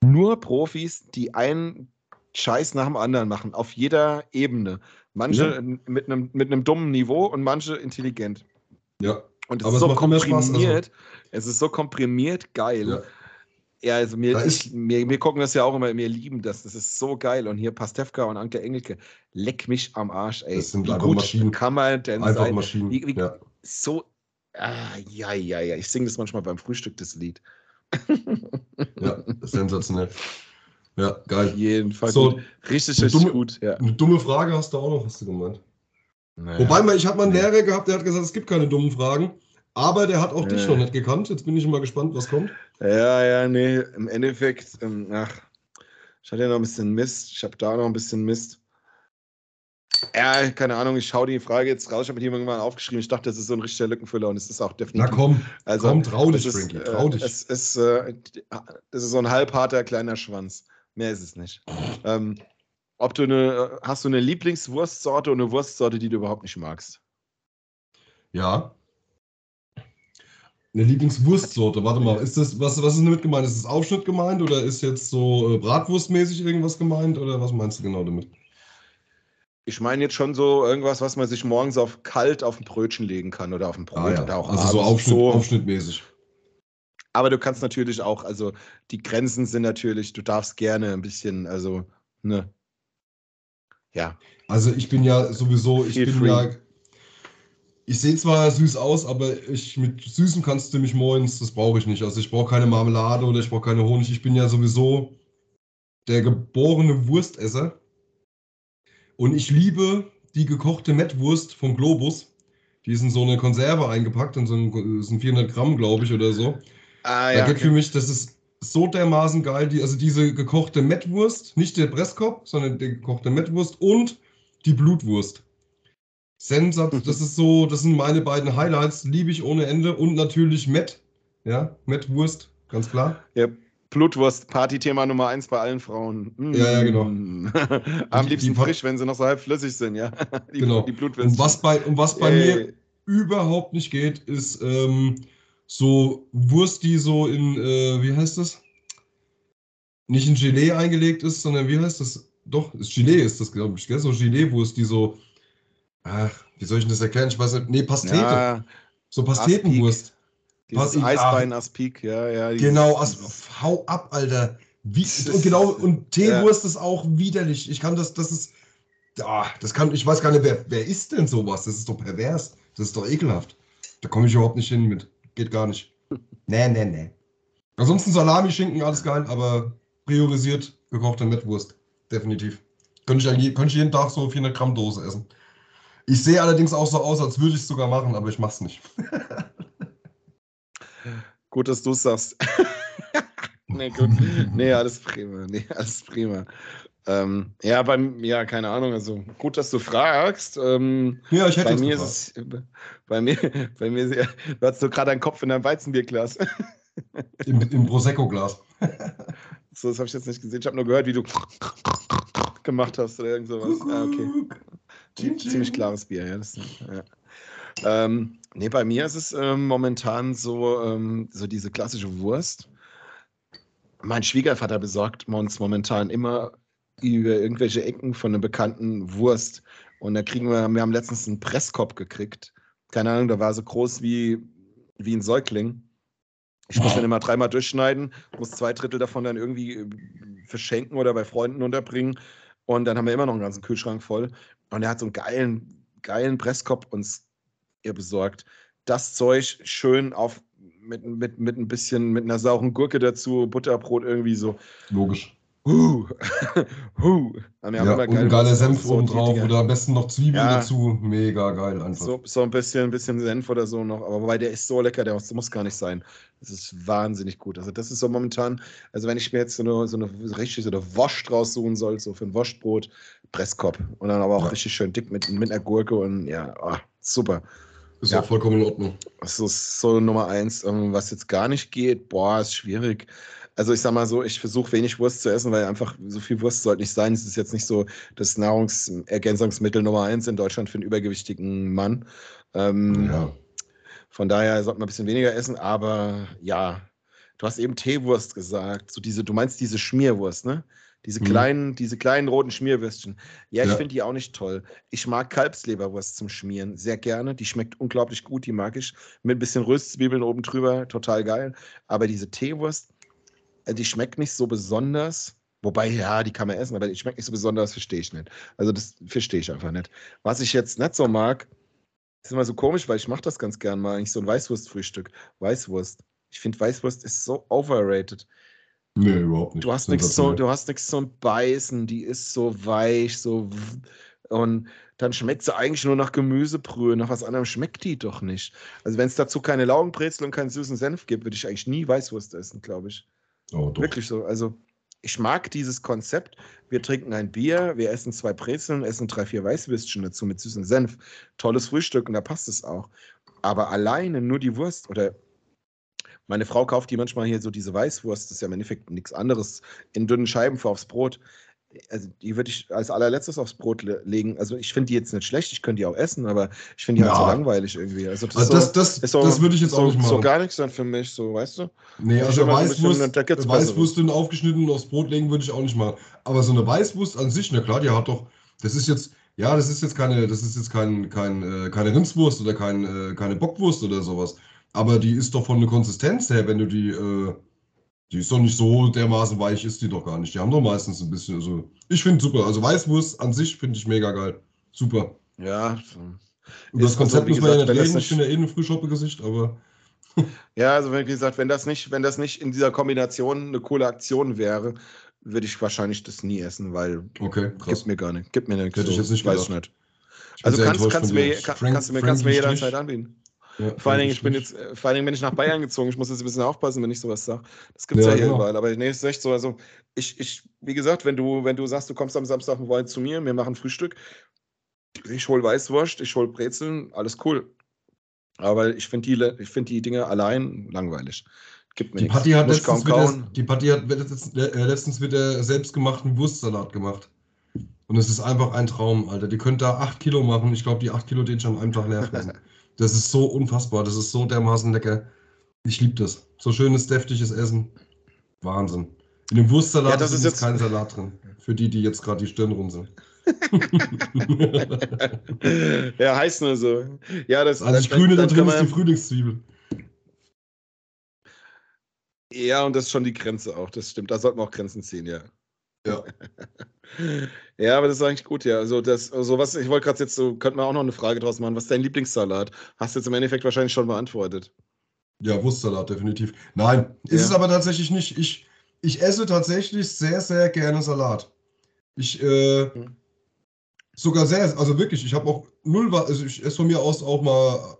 nur Profis, die einen Scheiß nach dem anderen machen, auf jeder Ebene. Manche Ja. mit, einem, mit einem dummen Niveau und manche intelligent. Ja. Und es Aber ist es so also- komprimiert. Es ist so komprimiert geil. Ja. Ja, also mir, ich, mir, wir gucken das ja auch immer, wir lieben das. Das ist so geil. Und hier Pastewka und Anke Engelke, leck mich am Arsch, ey. Das sind wie einfach gut Maschinen. kann man denn Einfach sein? Maschinen. Wie, wie, ja. So, ah, ja, ja, ja. Ich singe das manchmal beim Frühstück, das Lied. ja, sensationell. Ja, Auf geil. jeden Fall So, gut. Richtig, richtig dumme- gut. Ja. Eine dumme Frage hast du auch noch, hast du gemeint. Naja. Wobei, mal, ich habe mal einen. Lehrer gehabt, der hat gesagt, es gibt keine dummen Fragen. Aber der hat auch dich Nee. noch nicht gekannt. Jetzt bin ich mal gespannt, was kommt. Ja, ja, nee, im Endeffekt, ähm, ach, ich hatte ja noch ein bisschen Mist, ich habe da noch ein bisschen Mist. Ja, keine Ahnung, ich schaue die Frage jetzt raus, ich habe mir die irgendwann aufgeschrieben, ich dachte, das ist so ein richtiger Lückenfüller und es ist auch Na definitiv. komm, also, komm, trau dich, es Frankie, trau äh, dich. Es ist, äh, das ist so ein halbharter kleiner Schwanz, mehr ist es nicht. Ähm, ob du eine, hast du eine Lieblingswurstsorte und eine Wurstsorte, die du überhaupt nicht magst? Ja. Eine Lieblingswurstsorte, warte mal, ist das, was, was ist damit gemeint? Ist das Aufschnitt gemeint oder ist jetzt so äh, Bratwurstmäßig irgendwas gemeint oder was meinst du genau damit? Ich meine jetzt schon so irgendwas, was man sich morgens auf kalt auf ein Brötchen legen kann oder auf ein Brot oder auch also so abends. Aufschnitt, Aufschnittmäßig. Aber du kannst natürlich auch, also die Grenzen sind natürlich, du darfst gerne ein bisschen, also, ne. Ja. Also ich bin ja sowieso, ich Feel bin free. ja. Ich sehe zwar süß aus, aber ich mit Süßem kannst du mich moins, das brauche ich nicht. Also ich brauche keine Marmelade oder ich brauche keine Honig. Ich bin ja sowieso der geborene Wurstesser. Und ich liebe die gekochte Mettwurst vom Globus. Die ist in so eine Konserve eingepackt, in so ein, sind 400 Gramm, glaube ich, oder so. Ah, Da ja. geht für mich, das ist so dermaßen geil, die, also diese gekochte Mettwurst, nicht der Presskopf, sondern die gekochte Mettwurst und die Blutwurst. Sensat, das ist so, das sind meine beiden Highlights, liebe ich ohne Ende und natürlich Mett, ja, Mettwurst, ganz klar. ja. Blutwurst, Partythema Nummer eins bei allen Frauen. Mm. Ja, ja, genau. Am liebsten die- frisch, wenn sie noch so halb flüssig sind, ja. Die, Genau. Die Blutwürste. Und was bei, und was bei Ey. mir überhaupt nicht geht, ist ähm, so Wurst, die so in, äh, wie heißt das? Nicht in Gelee eingelegt ist, sondern wie heißt das? Doch, ist Gelee ist das, glaube ich, gell? So Gelee-Wurst, die so, ach, wie soll ich denn das erklären? Ich weiß nicht, nee, Pastete. Ja, so Pastetenwurst. dieses Eisbein Aspik, ja, ja. Genau, as, hau ab, Alter. Wie, und ist- genau, und Teewurst ist auch widerlich. Ich kann das, das ist, ah, das kann, ich weiß gar nicht, wer, wer isst denn sowas? Das ist doch pervers. Das ist doch ekelhaft. Da komme ich überhaupt nicht hin mit. Geht gar nicht. Nee, nee, nee. Ansonsten Salami, Schinken, alles geil, aber priorisiert gekochte Mettwurst. Definitiv. Könnte ich, eigentlich- könnte ich jeden Tag so 400 Gramm Dose essen. Ich sehe allerdings auch so aus, als würde ich es sogar machen, aber ich mach's nicht. Gut, dass du es sagst. nee, gut. Nee, alles prima. Nee, alles prima. Ähm, ja, beim, ja, keine Ahnung. Also gut, dass du fragst. Ähm, Ja, ich hätte bei mir gefragt. ist es, bei mir, bei mir, ist- du hast so gerade einen Kopf in deinem Weizenbierglas. Im, im Prosecco-Glas. So, das habe ich jetzt nicht gesehen. Ich habe nur gehört, wie du gemacht hast oder irgend sowas. Ah, okay. Chin, chin. Ziemlich klares Bier, ja. Das, ja. Ähm, nee, bei mir ist es ähm, momentan so, ähm, so diese klassische Wurst. Mein Schwiegervater besorgt uns momentan immer über irgendwelche Ecken von einer bekannten Wurst. Und da kriegen wir, wir haben letztens einen Presskorb gekriegt. Keine Ahnung, der war so groß wie, wie ein Säugling. Ich muss den immer dreimal durchschneiden, muss zwei Drittel davon dann irgendwie äh, verschenken oder bei Freunden unterbringen. Und dann haben wir immer noch einen ganzen Kühlschrank voll. Und er hat so einen geilen, geilen Presskopf uns besorgt. Das Zeug schön auf mit, mit, mit ein bisschen, mit einer sauren Gurke dazu, Butterbrot irgendwie so. Logisch. Huh. huh. Wir haben Ja, immer und geile ein geiler Wurst, Senf so oben drauf oder am besten noch Zwiebeln Ja. dazu. Mega geil einfach. So, so ein bisschen, ein bisschen Senf oder so noch. Aber wobei der ist so lecker, der muss, muss gar nicht sein. Das ist wahnsinnig gut. Also, das ist so momentan, also wenn ich mir jetzt so eine, so eine richtig so eine Wurst raussuchen soll, so für ein Wurstbrot, Presskopf. Und dann aber auch Ja. richtig schön dick mit, mit einer Gurke und ja, ah, super. Ist Ja. auch vollkommen in Ordnung. Das ist so Nummer eins. Ähm, Was jetzt gar nicht geht, boah, ist schwierig. Also ich sag mal so, ich versuche wenig Wurst zu essen, weil einfach so viel Wurst sollte nicht sein. Es ist jetzt nicht so das Nahrungsergänzungsmittel Nummer eins in Deutschland für einen übergewichtigen Mann. Ähm, Ja. Von daher sollte man ein bisschen weniger essen, aber ja, du hast eben Teewurst gesagt. So diese, du meinst diese Schmierwurst, ne? Diese Mhm. kleinen, diese kleinen roten Schmierwürstchen. Ja, ich Ja. finde die auch nicht toll. Ich mag Kalbsleberwurst zum Schmieren sehr gerne. Die schmeckt unglaublich gut, die mag ich. Mit ein bisschen Röstzwiebeln oben drüber, total geil. Aber diese Teewurst, die schmeckt nicht so besonders. Wobei, ja, die kann man essen, aber die schmeckt nicht so besonders, verstehe ich nicht. Also das verstehe ich einfach nicht. Was ich jetzt nicht so mag, ist immer so komisch, weil ich mache das ganz gern mal, eigentlich so ein Weißwurstfrühstück. Weißwurst. Ich finde, Weißwurst ist so overrated. Nee, überhaupt nicht. Du hast nichts so, du hast nichts zum Beißen, die ist so weich, so und dann schmeckt sie eigentlich nur nach Gemüsebrühe, nach was anderem schmeckt die doch nicht. Also wenn es dazu keine Laugenbrezel und keinen süßen Senf gibt, würde ich eigentlich nie Weißwurst essen, glaube ich. Oh. Wirklich so. Also ich mag dieses Konzept. Wir trinken ein Bier, wir essen zwei Brezeln, essen drei, vier Weißwürstchen dazu mit süßem Senf. Tolles Frühstück und da passt es auch. Aber alleine nur die Wurst oder meine Frau kauft die manchmal hier so diese Weißwurst, das ist ja im Endeffekt nichts anderes, in dünnen Scheiben für aufs Brot. Also die würde ich als allerletztes aufs Brot le legen. Also ich finde die jetzt nicht schlecht, ich könnte die auch essen, aber ich finde die halt so Ja. langweilig irgendwie. Also das, Also ist das, das, ist so, das würde ich jetzt so, auch nicht machen. so gar nichts dann für mich, so weißt du? nee, ich also immer so bisschen- Weißwurst, Weißwurst dünn aufgeschnitten und aufs Brot legen würde ich auch nicht machen. Aber so eine Weißwurst an sich, na klar, die hat doch, das ist jetzt, ja, das ist jetzt keine, das ist jetzt kein, kein, äh, keine Rindswurst oder kein, äh, keine Bockwurst oder sowas. Aber die ist doch von der Konsistenz her, wenn du die, äh, Die ist doch nicht so dermaßen weich, ist die doch gar nicht. Die haben doch meistens ein bisschen, also ich finde super. Also Weißwurst an sich finde ich mega geil. Super. Ja. Über das Konzept muss man ja nicht reden. Ich bin ja eh ein Frühschoppe-Gesicht, aber Ja, also wie gesagt, wenn das nicht, wenn das nicht in dieser Kombination eine coole Aktion wäre, würde ich wahrscheinlich das nie essen, weil okay, krass. gibt mir gar nicht. Gibt mir nichts. Hätte ich jetzt nicht weiß gedacht. nicht. Ich Also kannst, kannst, mir, kann, Frank- kannst du mir, kannst du mir jederzeit anbieten. Ja, Vor allen, Dingen, ich bin jetzt, äh, vor allen Dingen bin ich nach Bayern gezogen. Ich muss jetzt ein bisschen aufpassen, wenn ich sowas sage. Das gibt es Ja, ja, hier genau. überall. Aber nee, es ist echt so. Also, ich, ich, wie gesagt, wenn du, wenn du sagst, du kommst am Samstag morgen zu mir, wir machen Frühstück, ich hol Weißwurst, ich hol Brezeln, alles cool. Aber ich finde die, ich find die Dinge allein langweilig. Gibt mir Die. Patti hat, letztens wieder, kauen. die Patti hat letztens, äh, letztens wieder selbstgemachten Wurstsalat gemacht. Und es ist einfach ein Traum, Alter. Die könnte da 8 Kilo machen. Ich glaube, die 8 Kilo den schon an einem Tag leer fressen. Das ist so unfassbar. Das ist so dermaßen lecker. Ich liebe das. So schönes, deftiges Essen. Wahnsinn. In dem Wurstsalat Ja, das ist, jetzt- kein Salat drin. Für die, die jetzt gerade die Stirn runzeln. ja, heißt nur so. Ja, das Also das Grüne da drin ist die Frühlingszwiebel. Ja, und das ist schon die Grenze auch. Das stimmt. Da sollten wir auch Grenzen ziehen, ja. Ja. Ja, aber das ist eigentlich gut, ja. Also das, also was, ich wollte gerade jetzt so, könnte man auch noch eine Frage draus machen. Was ist dein Lieblingssalat? Hast du jetzt im Endeffekt wahrscheinlich schon beantwortet. Ja, Wurstsalat, definitiv. Nein, ist Ja. es aber tatsächlich nicht. Ich, ich esse tatsächlich sehr, sehr gerne Salat. Ich, äh, Hm. sogar sehr, also wirklich, ich habe auch null, also ich esse von mir aus auch mal,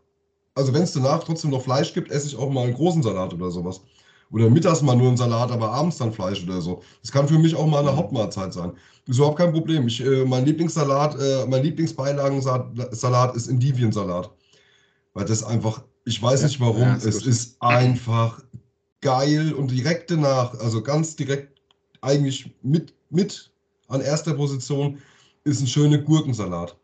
also wenn es danach trotzdem noch Fleisch gibt, esse ich auch mal einen großen Salat oder sowas. Oder mittags mal nur einen Salat, aber abends dann Fleisch oder so. Das kann für mich auch mal eine Mhm. Hauptmahlzeit sein. Ist überhaupt kein Problem. Ich, äh, mein Lieblingssalat, äh, mein Lieblingsbeilagensalat ist Endiviensalat. Weil das einfach, ich weiß nicht warum, ja, ist es gut. ist einfach geil und direkt danach, also ganz direkt eigentlich mit, mit an erster Position ist ein schöner Gurkensalat.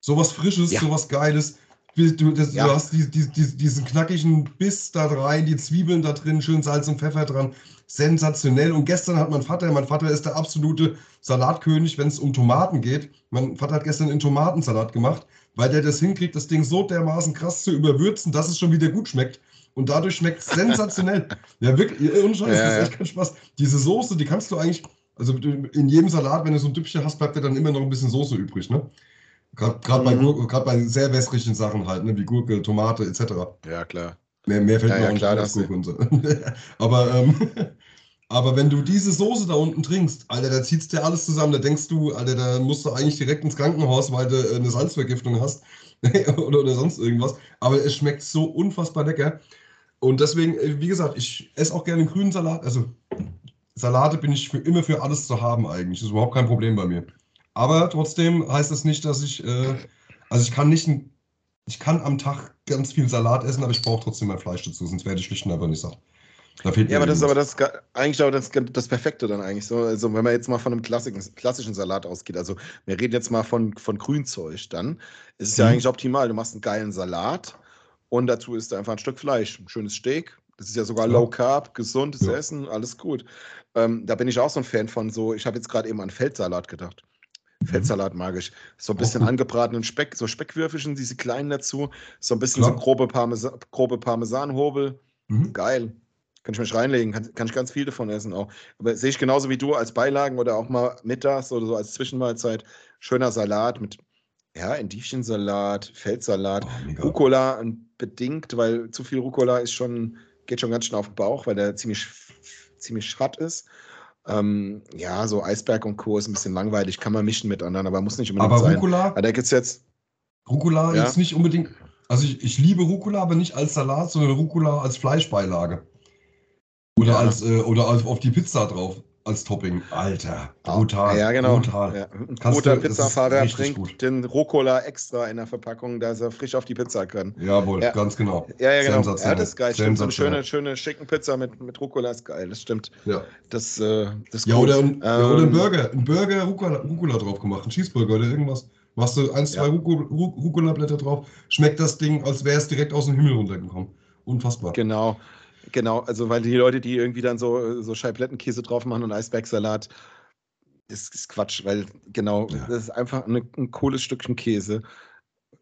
Sowas Frisches, Ja. sowas Geiles. Du, das, Ja. du hast die, die, die, diesen knackigen Biss da rein, die Zwiebeln da drin, schön Salz und Pfeffer dran. Sensationell. Und gestern hat mein Vater, mein Vater ist der absolute Salatkönig, wenn es um Tomaten geht. Mein Vater hat gestern einen Tomatensalat gemacht, weil der das hinkriegt, das Ding so dermaßen krass zu überwürzen, dass es schon wieder gut schmeckt. Und dadurch schmeckt es sensationell. ja, wirklich, ohne Scheiß, Ja, das ist echt kein Spaß. Diese Soße, die kannst du eigentlich, also in jedem Salat, wenn du so ein Düppchen hast, bleibt ja dann immer noch ein bisschen Soße übrig, ne? Gerade bei, Mhm. Gurke- bei sehr wässrigen Sachen halt, ne? wie Gurke, Tomate etc. Ja, klar. Mehr, mehr fällt Ja, mir ja, auch nicht klar, als Gurke und so. aber, ähm, aber wenn du diese Soße da unten trinkst, Alter, da zieht's dir alles zusammen. Da denkst du, Alter, da musst du eigentlich direkt ins Krankenhaus, weil du äh, eine Salzvergiftung hast oder, oder sonst irgendwas. Aber es schmeckt so unfassbar lecker. Und deswegen, äh, wie gesagt, ich esse auch gerne grünen Salat. Also Salate bin ich für, immer für alles zu haben eigentlich. Das ist überhaupt kein Problem bei mir. Aber trotzdem heißt das nicht, dass ich, äh, also ich kann nicht, ich kann am Tag ganz viel Salat essen, aber ich brauche trotzdem mein Fleisch dazu, sonst werde ich schlicht und einfach nicht satt. Da fehlt Ja, aber das ist aber das, eigentlich aber das, das Perfekte dann eigentlich so. Also wenn man jetzt mal von einem klassischen, klassischen Salat ausgeht, also wir reden jetzt mal von, von Grünzeug, dann ist es ja Mhm. eigentlich optimal. Du machst einen geilen Salat und dazu ist da einfach ein Stück Fleisch, ein schönes Steak. Das ist ja sogar Ja. Low Carb, gesundes Ja. Essen, alles gut. Ähm, da bin ich auch so ein Fan von so, ich habe jetzt gerade eben an Feldsalat gedacht. Feldsalat mag ich. So ein bisschen angebratenen Speck, so Speckwürfelchen, diese kleinen dazu. So ein bisschen Klar. so grobe, Parmesa grobe Parmesanhobel. Mhm. Geil. Kann ich mich reinlegen, kann, kann ich ganz viel davon essen auch. Aber sehe ich genauso wie du als Beilagen oder auch mal mittags oder so als Zwischenmahlzeit. Schöner Salat mit, ja, Endivensalat, Feldsalat, Oh. Rucola und bedingt, weil zu viel Rucola ist schon, geht schon ganz schön auf den Bauch, weil der ziemlich, ziemlich hart ist. Ähm, ja, so Eisberg und Co. ist ein bisschen langweilig, kann man mischen mit anderen, aber muss nicht unbedingt Aber sein. Rucola, Aber da gibt es jetzt, Rucola Ja. jetzt nicht unbedingt. Also ich, ich liebe Rucola, aber nicht als Salat, sondern Rucola als Fleischbeilage. Oder Ja. als äh, oder als, auf die Pizza drauf als Topping. Alter, brutal. Ja, genau. Brutal. Ja. Ein guter Pizzafahrer bringt den Rucola extra in der Verpackung, dass er frisch auf die Pizza kann. Jawohl, Ja. ganz genau. Ja, ja, genau. Ja, das ist geil. Stimmt, so eine schöne, schöne Schinkenpizza mit, mit Rucola ist geil. Das stimmt. Ja, Das, äh, das ja oder, ein, ja, oder ein Ähm, Burger. Ein Burger Rucola, Rucola drauf gemacht. Ein Cheeseburger oder irgendwas. Machst du eins, Ja. zwei Rucola- Ru- Rucola-Blätter drauf, schmeckt das Ding, als wäre es direkt aus dem Himmel runtergekommen. Unfassbar. Genau. Genau, also weil die Leute, die irgendwie dann so, so Scheiblettenkäse drauf machen und Eisbergsalat, ist, ist Quatsch, weil genau, Ja. das ist einfach eine, ein cooles Stückchen Käse.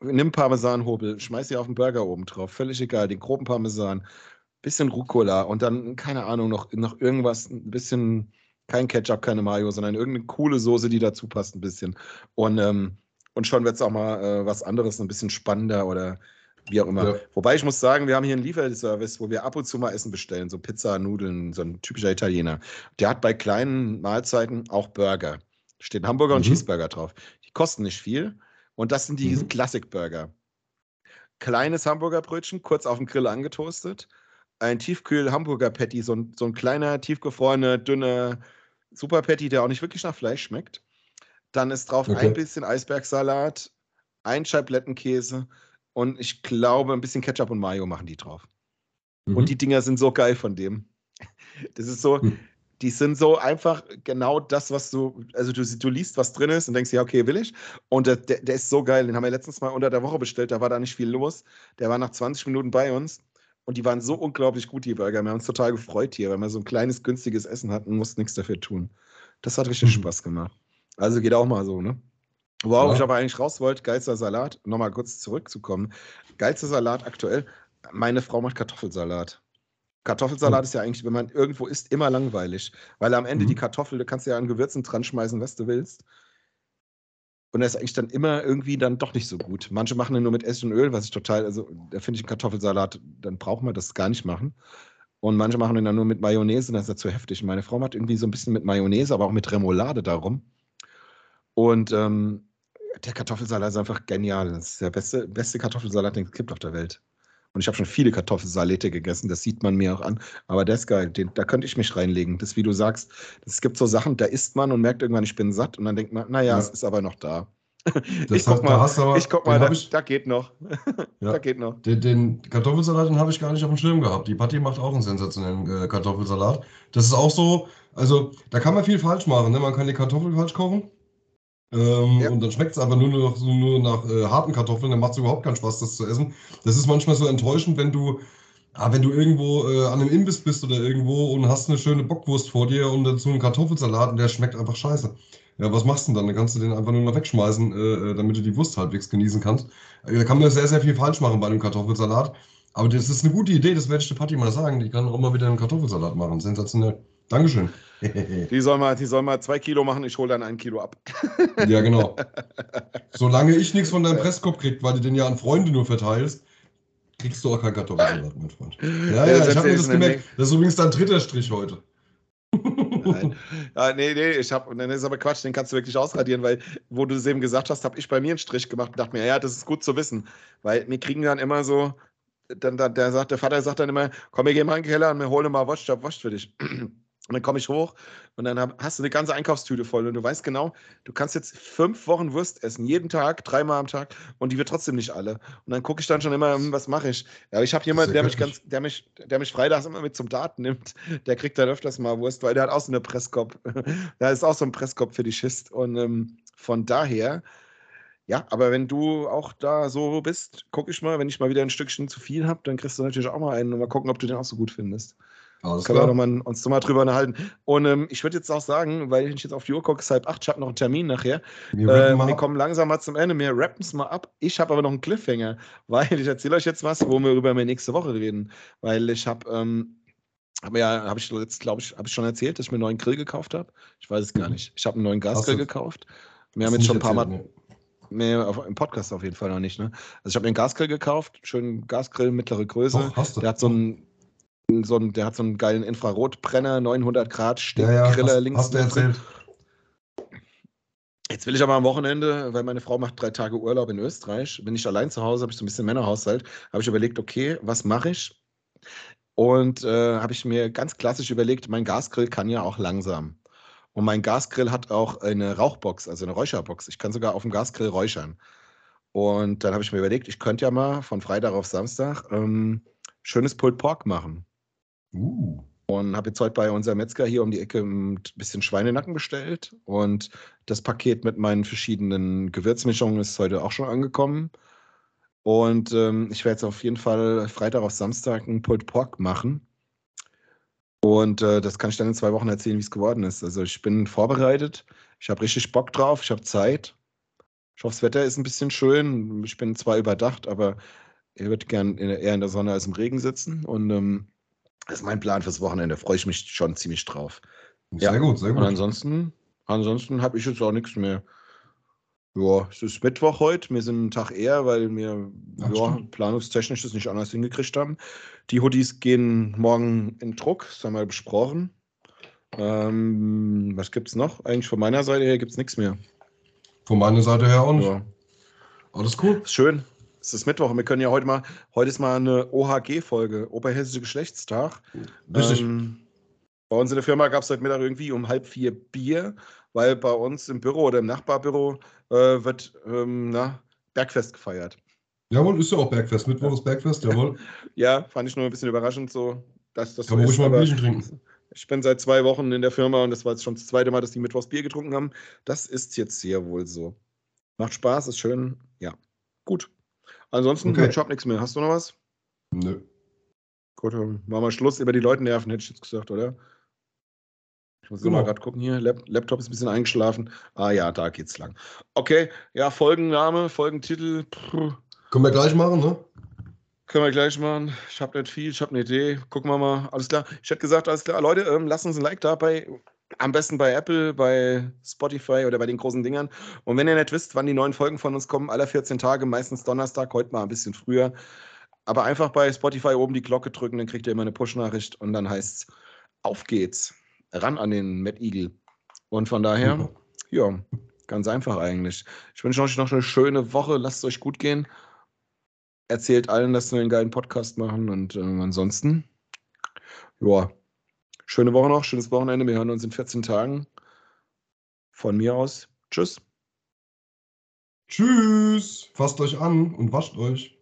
Nimm Parmesanhobel, schmeiß sie auf den Burger oben drauf, völlig egal, den groben Parmesan. bisschen Rucola und dann, keine Ahnung, noch, noch irgendwas, ein bisschen, kein Ketchup, keine Mayo, sondern irgendeine coole Soße, die dazu passt, ein bisschen. Und, ähm, und schon wird es auch mal äh, was anderes, ein bisschen spannender oder wie auch immer. Ja. Wobei ich muss sagen, wir haben hier einen Lieferservice, wo wir ab und zu mal Essen bestellen, so Pizza, Nudeln, so ein typischer Italiener. Der hat bei kleinen Mahlzeiten auch Burger. Steht Hamburger mhm. und Cheeseburger drauf. Die kosten nicht viel. Und das sind die mhm. Classic-Burger. Kleines Hamburgerbrötchen, kurz auf dem Grill angetoastet. Ein Tiefkühl-Hamburger-Patty, so ein, so ein kleiner, tiefgefrorener, dünner Super-Patty, der auch nicht wirklich nach Fleisch schmeckt. Dann ist drauf okay. ein bisschen Eisbergsalat, ein Scheiblettenkäse und ich glaube, ein bisschen Ketchup und Mayo machen die drauf. Mhm. Und die Dinger sind so geil von dem. Das ist so, mhm. die sind so einfach genau das, was du, also du, du liest, was drin ist und denkst, ja, okay, will ich. Und der, der, der ist so geil. Den haben wir letztens mal unter der Woche bestellt, da war da nicht viel los. Der war nach 20 Minuten bei uns. Und die waren so unglaublich gut, die Burger. Wir haben uns total gefreut hier, weil wir so ein kleines, günstiges Essen hatten und mussten nichts dafür tun. Das hat richtig mhm. Spaß gemacht. Also geht auch mal so, ne? Worauf ja. ich aber eigentlich raus wollte, geilster Salat, nochmal kurz zurückzukommen. Geilster Salat aktuell, meine Frau macht Kartoffelsalat. Kartoffelsalat mhm. ist ja eigentlich, wenn man irgendwo isst, immer langweilig. Weil am Ende mhm. die Kartoffel, du kannst ja an Gewürzen dran schmeißen, was du willst. Und er ist eigentlich dann immer irgendwie dann doch nicht so gut. Manche machen ihn nur mit Essig und Öl, was ich total, also da finde ich einen Kartoffelsalat, dann braucht man das gar nicht machen. Und manche machen ihn dann nur mit Mayonnaise, das ist ja zu heftig. Meine Frau macht irgendwie so ein bisschen mit Mayonnaise, aber auch mit Remoulade darum. Und ähm, der Kartoffelsalat ist einfach genial. Das ist der beste, beste Kartoffelsalat, den es gibt auf der Welt. Und ich habe schon viele Kartoffelsalate gegessen, das sieht man mir auch an. Aber der ist geil, den, da könnte ich mich reinlegen. Das, wie du sagst, es gibt so Sachen, da isst man und merkt irgendwann, ich bin satt. Und dann denkt man, naja, ja. es ist aber noch da. ich guck mal, aber, ich guck mal da, ich, da, geht noch. Ja, da geht noch. Den, den Kartoffelsalat, den habe ich gar nicht auf dem Schirm gehabt. Die Patti macht auch einen sensationellen äh, Kartoffelsalat. Das ist auch so, also da kann man viel falsch machen. Ne? Man kann die Kartoffeln falsch kochen. Ähm, ja. Und dann schmeckt es aber nur noch so nur nach äh, harten Kartoffeln, dann macht es überhaupt keinen Spaß, das zu essen. Das ist manchmal so enttäuschend, wenn du, ah, wenn du irgendwo äh, an einem Imbiss bist oder irgendwo und hast eine schöne Bockwurst vor dir und dazu einen Kartoffelsalat und der schmeckt einfach scheiße. Ja, was machst du denn dann? Dann kannst du den einfach nur noch wegschmeißen, äh, äh damit du die Wurst halbwegs genießen kannst. Äh, da kann man sehr, sehr viel falsch machen bei einem Kartoffelsalat. Aber das ist eine gute Idee, das werde ich der Patti mal sagen. Die kann auch mal wieder einen Kartoffelsalat machen. Sensationell. Dankeschön. die, soll mal, die soll mal zwei Kilo machen, ich hole dann ein Kilo ab. ja, genau. Solange ich nichts von deinem Presskorb krieg, weil du den ja an Freunde nur verteilst, kriegst du auch kein Kartoffelsalat, mein Freund. Ja, ja, ich habe mir das gemerkt. Das ist übrigens dein dritter Strich heute. Nein. Ja, nee, nee, ich habe, dann ist aber Quatsch, den kannst du wirklich ausradieren, weil, wo du es eben gesagt hast, habe ich bei mir einen Strich gemacht und dachte mir, ja, das ist gut zu wissen, weil wir kriegen dann immer so, dann, dann der, sagt, der Vater sagt dann immer, komm, wir gehen mal in den Keller und wir holen mal hab Wasch für dich. Und dann komme ich hoch und dann hab, hast du eine ganze Einkaufstüte voll und du weißt genau, du kannst jetzt fünf Wochen Wurst essen, jeden Tag, dreimal am Tag und die wird trotzdem nicht alle. Und dann gucke ich dann schon immer, hm, was mache ich? Ja, ich habe jemanden, der mich ganz, der mich, der mich freitags immer mit zum Daten nimmt. Der kriegt dann öfters mal Wurst, weil der hat auch so eine Presskopf. der ist auch so ein Presskopf für die Schist. Und ähm, von daher, ja, aber wenn du auch da so bist, gucke ich mal, wenn ich mal wieder ein Stückchen zu viel habe, dann kriegst du natürlich auch mal einen und mal gucken, ob du den auch so gut findest. Alles Können klar. wir noch mal, uns nochmal drüber unterhalten. Und ähm, ich würde jetzt auch sagen, weil ich jetzt auf die Uhr gucke, ist halb acht, ich habe noch einen Termin nachher. Wir, äh, wir kommen langsam mal zum Ende. Wir rappen es mal ab. Ich habe aber noch einen Cliffhanger, weil ich erzähle euch jetzt was, wo wir über meine nächste Woche reden. Weil ich habe, ähm, aber ja, habe ich jetzt, glaube ich, habe ich schon erzählt, dass ich mir einen neuen Grill gekauft habe? Ich weiß es gar nicht. Ich habe einen neuen Gasgrill gekauft. Wir haben jetzt schon ein paar Mal. Nee, auf, im Podcast auf jeden Fall noch nicht. Ne? Also ich habe den Gasgrill gekauft, schönen Gasgrill, mittlere Größe. Doch, hast du. Der hat so einen so ein, der hat so einen geilen Infrarotbrenner, 900 Grad Stickgriller ja, ja, links. Hast du erzählt. Jetzt will ich aber am Wochenende, weil meine Frau macht drei Tage Urlaub in Österreich, bin ich allein zu Hause, habe ich so ein bisschen Männerhaushalt, habe ich überlegt, okay, was mache ich? Und äh, habe ich mir ganz klassisch überlegt, mein Gasgrill kann ja auch langsam. Und mein Gasgrill hat auch eine Rauchbox, also eine Räucherbox. Ich kann sogar auf dem Gasgrill räuchern. Und dann habe ich mir überlegt, ich könnte ja mal von Freitag auf Samstag ähm, schönes Pulled Pork machen. Uh. Und habe jetzt heute bei unserem Metzger hier um die Ecke ein bisschen Schweinenacken bestellt. Und das Paket mit meinen verschiedenen Gewürzmischungen ist heute auch schon angekommen. Und ähm, ich werde jetzt auf jeden Fall Freitag auf Samstag einen Pulled Pork machen. Und äh, das kann ich dann in zwei Wochen erzählen, wie es geworden ist. Also ich bin vorbereitet. Ich habe richtig Bock drauf. Ich habe Zeit. Ich hoffe, das Wetter ist ein bisschen schön. Ich bin zwar überdacht, aber er wird gern eher in der Sonne als im Regen sitzen. Und ähm, Das ist mein Plan fürs Wochenende. Freue ich mich schon ziemlich drauf. Sehr Ja. gut, sehr Und gut. ansonsten, ansonsten habe ich jetzt auch nichts mehr. Ja, es ist Mittwoch heute. Wir sind einen Tag eher, weil wir Ach, ja, planungstechnisch das nicht anders hingekriegt haben. Die Hoodies gehen morgen in Druck, das haben wir besprochen. Ähm, was gibt es noch? Eigentlich von meiner Seite her gibt es nichts mehr. Von meiner Seite her auch nicht. Ja. Alles cool. Schön. Es ist Mittwoch und wir können ja heute mal, heute ist mal eine OHG-Folge, Oberhessische Geschlechtstag. Richtig. Ähm, bei uns in der Firma gab es heute Mittag irgendwie um halb vier Bier, weil bei uns im Büro oder im Nachbarbüro äh, wird ähm, na, Bergfest gefeiert. Jawohl, ist ja auch Bergfest. Mittwoch ist Bergfest, jawohl. Ja, fand ich nur ein bisschen überraschend so, dass das Kann so ruhig mal ein Bierchen trinken. Ich bin seit zwei Wochen in der Firma und das war jetzt schon das zweite Mal, dass die Mittwochs Bier getrunken haben. Das ist jetzt hier wohl so. Macht Spaß, ist schön. Ja, gut. Ansonsten, Okay. ich hab nichts mehr. Hast du noch was? Nö. Gut, machen wir Schluss. Über die Leute nerven, hätte ich jetzt gesagt, oder? Ich muss Genau. mal gerade gucken hier. Lap Laptop ist ein bisschen eingeschlafen. Ah ja, da geht's lang. Okay, ja, Folgenname, Folgentitel. Puh, Können wir gleich machen, ne? können wir gleich machen. Ich habe nicht viel, ich habe eine Idee. Gucken wir mal. Alles klar. Ich hätte gesagt, alles klar. Leute, ähm, lasst uns ein Like da bei, am besten bei Apple, bei Spotify oder bei den großen Dingern. Und wenn ihr nicht wisst, wann die neuen Folgen von uns kommen, alle 14 Tage, meistens Donnerstag, heute mal ein bisschen früher. Aber einfach bei Spotify oben die Glocke drücken, dann kriegt ihr immer eine Push-Nachricht und dann heißt es, auf geht's. Ran an den Matt Eagle. Und von daher, Super. ja, ganz einfach eigentlich. Ich wünsche euch noch eine schöne Woche. Lasst es euch gut gehen. Erzählt allen, dass wir einen geilen Podcast machen. Und ähm, ansonsten, ja, schöne Woche noch, schönes Wochenende. Wir hören uns in 14 Tagen. Von mir aus. Tschüss. Tschüss. Fasst euch an und wascht euch.